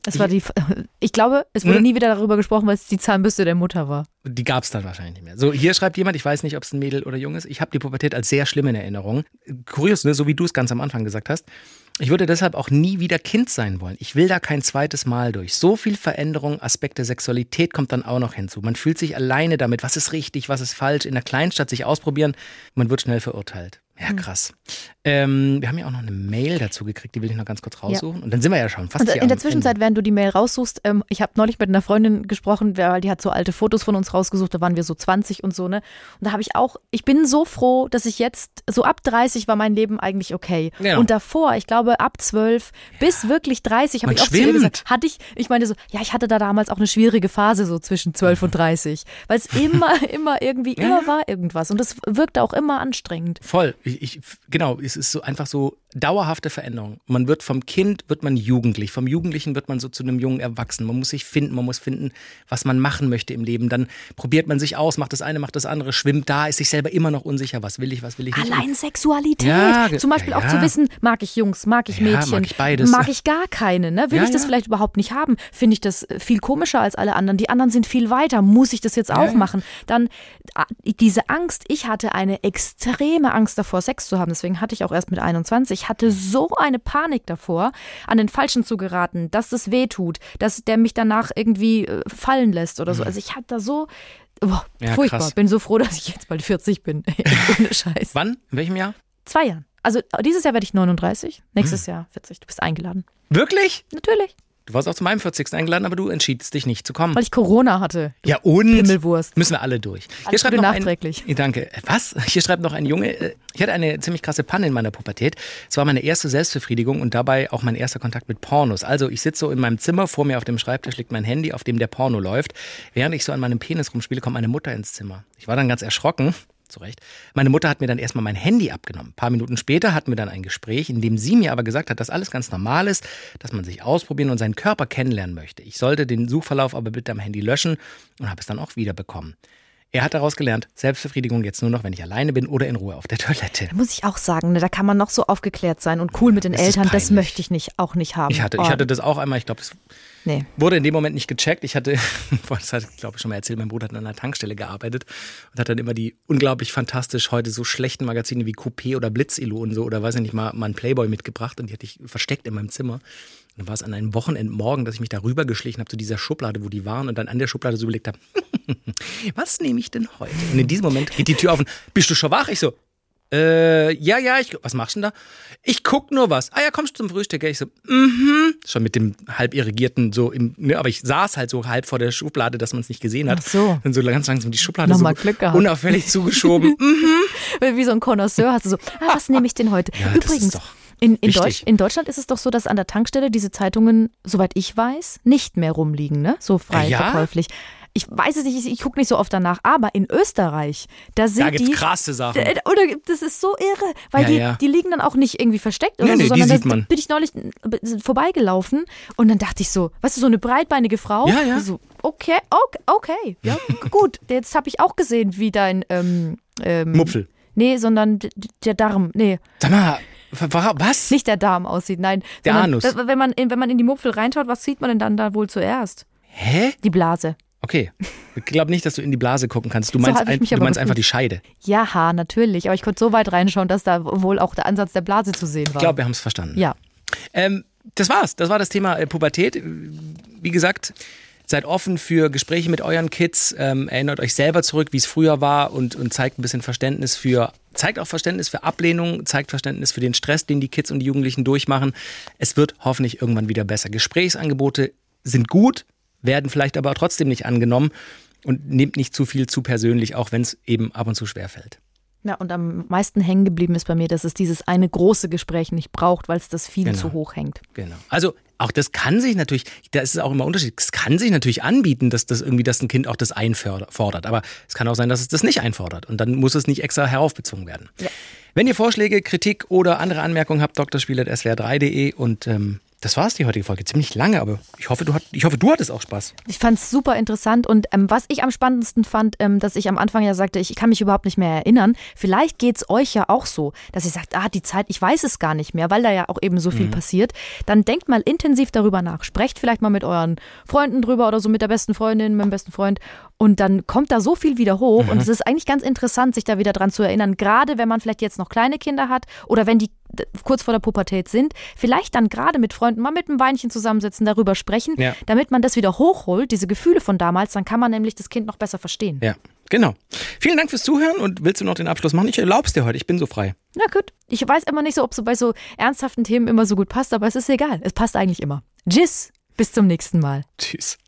Es war die, ich glaube, es wurde Hm? nie wieder darüber gesprochen, weil es die Zahnbürste der Mutter war. Die gab es dann wahrscheinlich nicht mehr. So, hier schreibt jemand, ich weiß nicht, ob es ein Mädel oder Jung ist. Ich habe die Pubertät als sehr schlimm in Erinnerung. Kurios, ne? so wie du es ganz am Anfang gesagt hast. Ich würde deshalb auch nie wieder Kind sein wollen. Ich will da kein zweites Mal durch. So viel Veränderung, Aspekt der Sexualität kommt dann auch noch hinzu. Man fühlt sich alleine damit, was ist richtig, was ist falsch. In der Kleinstadt sich ausprobieren, man wird schnell verurteilt. Ja, krass. Ähm, wir haben ja auch noch eine Mail dazu gekriegt, die will ich noch ganz kurz raussuchen. Und dann sind wir ja schon fast Und hier in der Zwischenzeit, während du die Mail raussuchst, ähm, ich habe neulich mit einer Freundin gesprochen, weil die hat so alte Fotos von uns rausgesucht, da waren wir so 20 und so, ne? Und da habe ich auch, ich bin so froh, dass ich jetzt, so ab 30 war mein Leben eigentlich okay. Genau. Und davor, ich glaube ab 12 bis wirklich 30, habe ich auch zu ihr gesagt, hatte ich, ich meine so, ja, ich hatte da damals auch eine schwierige Phase so zwischen 12 und 30, weil es immer, immer irgendwie, immer war irgendwas und das wirkte auch immer anstrengend. Voll. Ich, ich, genau, es ist so einfach so dauerhafte Veränderung. Man wird vom Kind wird man jugendlich, vom Jugendlichen wird man so zu einem jungen Erwachsenen. Man muss sich finden, man muss finden, was man machen möchte im Leben. Dann probiert man sich aus, macht das eine, macht das andere, schwimmt da, ist sich selber immer noch unsicher, was will ich, was will ich nicht. Allein Sexualität. Ja, Zum Beispiel ja, auch ja. zu wissen, mag ich Jungs, mag ich Mädchen, mag ich beides. mag ich gar keine. Ne? Will ich das vielleicht überhaupt nicht haben? Finde ich das äh, viel komischer als alle anderen. Die anderen sind viel weiter. Muss ich das jetzt auch machen? Dann ah, diese Angst. Ich hatte eine extreme Angst davor, Sex zu haben. Deswegen hatte ich auch erst mit 21, hatte so eine Panik davor, an den Falschen zu geraten, dass das weh tut, dass der mich danach irgendwie äh, fallen lässt oder so. Also ich hatte da so, boah, Ja, furchtbar. krass. Bin so froh, dass ich jetzt bald 40 bin. Ohne Scheiß. Wann? In welchem Jahr? Zwei Jahren. Also dieses Jahr werde ich 39, Hm. nächstes Jahr 40. Du bist eingeladen. Wirklich? Natürlich, Du warst auch zu meinem 40. eingeladen, aber du entschiedst dich nicht zu kommen. weil ich Corona hatte. Ja, und? Himmelwurst. Müssen wir alle durch. Alles Gute noch nachträglich. Ein, danke. Was? Hier schreibt noch ein Junge. äh, Ich hatte eine ziemlich krasse Panne in meiner Pubertät. Es war meine erste Selbstbefriedigung und dabei auch mein erster Kontakt mit Pornos. Also ich sitze so in meinem Zimmer, vor mir auf dem Schreibtisch liegt mein Handy, auf dem der Porno läuft. Während ich so an meinem Penis rumspiele, kommt meine Mutter ins Zimmer. Ich war dann ganz erschrocken. Zu Recht. Meine Mutter hat mir dann erstmal mein Handy abgenommen. Ein paar Minuten später hatten wir dann ein Gespräch, in dem sie mir aber gesagt hat, dass alles ganz normal ist, dass man sich ausprobieren und seinen Körper kennenlernen möchte. Ich sollte den Suchverlauf aber bitte am Handy löschen und habe es dann auch wieder bekommen. Er hat daraus gelernt, Selbstbefriedigung jetzt nur noch, wenn ich alleine bin oder in Ruhe auf der Toilette. Da muss ich auch sagen, ne, da kann man noch so aufgeklärt sein und cool mit den Das Eltern. Das möchte ich nicht, auch nicht haben. Ich hatte, Oh, ich hatte das auch einmal, ich glaube, das nee. wurde in dem Moment nicht gecheckt. Ich hatte, das hat, glaube ich, schon mal erzählt, mein Bruder hat an einer Tankstelle gearbeitet und hat dann immer die unglaublich fantastisch heute so schlechten Magazine wie Coupé oder Blitzilo und so oder weiß ich nicht mal, mal einen Playboy mitgebracht und die hatte ich versteckt in meinem Zimmer. Und dann war es an einem Wochenendmorgen, dass ich mich da rübergeschlichen habe zu dieser Schublade, wo die waren und dann an der Schublade so überlegt habe, was nehme ich denn heute? Und in diesem Moment geht die Tür auf und bist du schon wach? Ich so, äh, ja, ja, ich, was machst du denn da? Ich guck nur was. Ah ja, kommst du zum Frühstück? Ich so, mhm. Schon mit dem halb irrigierten, so im, ne, aber ich saß halt so halb vor der Schublade, dass man es nicht gesehen hat. Ach so. Dann so ganz langsam die Schublade Nochmal so Glück gehabt. unauffällig zugeschoben. Mhm. Wie so ein Connoisseur hast du so, ah, was nehme ich denn heute? Ja, das ist Übrigens, doch in, in. Deutsch, in Deutschland ist es doch so, dass an der Tankstelle diese Zeitungen, soweit ich weiß, nicht mehr rumliegen, ne? So frei Ja? verkäuflich. Ich weiß es nicht, ich, ich gucke nicht so oft danach, aber in Österreich, da sind Da gibt's die. krasse Sachen. Oder das ist so irre, weil Ja, die, ja. die liegen dann auch nicht irgendwie versteckt oder Nee, nee, so, die sondern sieht da man. bin ich neulich äh, vorbeigelaufen und dann dachte ich so, weißt du, so eine breitbeinige Frau. Ja, ja. So, okay, okay, okay, ja, gut. Jetzt habe ich auch gesehen, wie dein ähm, ähm, Mupfel. Nee, sondern der Darm. Nee, Sag mal, was? nicht der Darm aussieht, nein. Der Anus. Das, wenn, man in, wenn man in die Mupfel reinschaut, was sieht man denn dann da wohl zuerst? Hä? Die Blase. Okay. Ich glaube nicht, dass du in die Blase gucken kannst. Du meinst, ein, du meinst einfach die Scheide. Ja, ha, natürlich. Aber ich konnte so weit reinschauen, dass da wohl auch der Ansatz der Blase zu sehen war. Ich glaube, wir haben es verstanden. ja. Ähm, das war's. Das war das Thema äh, Pubertät. Wie gesagt, seid offen für Gespräche mit euren Kids. Ähm, erinnert euch selber zurück, wie es früher war und, und zeigt ein bisschen Verständnis für, zeigt auch Verständnis für Ablehnung, zeigt Verständnis für den Stress, den die Kids und die Jugendlichen durchmachen. Es wird hoffentlich irgendwann wieder besser. Gesprächsangebote sind gut, werden vielleicht aber trotzdem nicht angenommen und nehmt nicht zu viel zu persönlich, auch wenn es eben ab und zu schwerfällt. Ja, und am meisten hängen geblieben ist bei mir, dass es dieses eine große Gespräch nicht braucht, weil es das viel Genau. zu hoch hängt. Genau. Also auch das kann sich natürlich, da ist es auch immer Unterschied, es kann sich natürlich anbieten, dass das irgendwie, dass ein Kind auch das einfordert. Aber es kann auch sein, dass es das nicht einfordert. Und dann muss es nicht extra heraufbezogen werden. Ja. Wenn ihr Vorschläge, Kritik oder andere Anmerkungen habt, drspiel.swr3.de und ähm, das war's die heutige Folge. Ziemlich lange, aber ich hoffe, du, hat, ich hoffe, du hattest auch Spaß. Ich fand es super interessant und ähm, was ich am spannendsten fand, ähm, dass ich am Anfang ja sagte, ich kann mich überhaupt nicht mehr erinnern. Vielleicht geht's euch ja auch so, dass ihr sagt, ah, die Zeit, ich weiß es gar nicht mehr, weil da ja auch eben so viel passiert. Dann denkt mal intensiv darüber nach. Sprecht vielleicht mal mit euren Freunden drüber oder so mit der besten Freundin, mit dem besten Freund. Und dann kommt da so viel wieder hoch. Und es ist eigentlich ganz interessant, sich da wieder dran zu erinnern. Gerade wenn man vielleicht jetzt noch kleine Kinder hat oder wenn die kurz vor der Pubertät sind, vielleicht dann gerade mit Freunden mal mit einem Weinchen zusammensitzen, darüber sprechen, Ja. damit man das wieder hochholt, diese Gefühle von damals, dann kann man nämlich das Kind noch besser verstehen. Ja, genau. Vielen Dank fürs Zuhören und willst du noch den Abschluss machen? Ich erlaub's dir heute, ich bin so frei. Na gut. Ich weiß immer nicht so, ob so bei so ernsthaften Themen immer so gut passt, aber es ist egal. Es passt eigentlich immer. Tschüss. Bis zum nächsten Mal. Tschüss.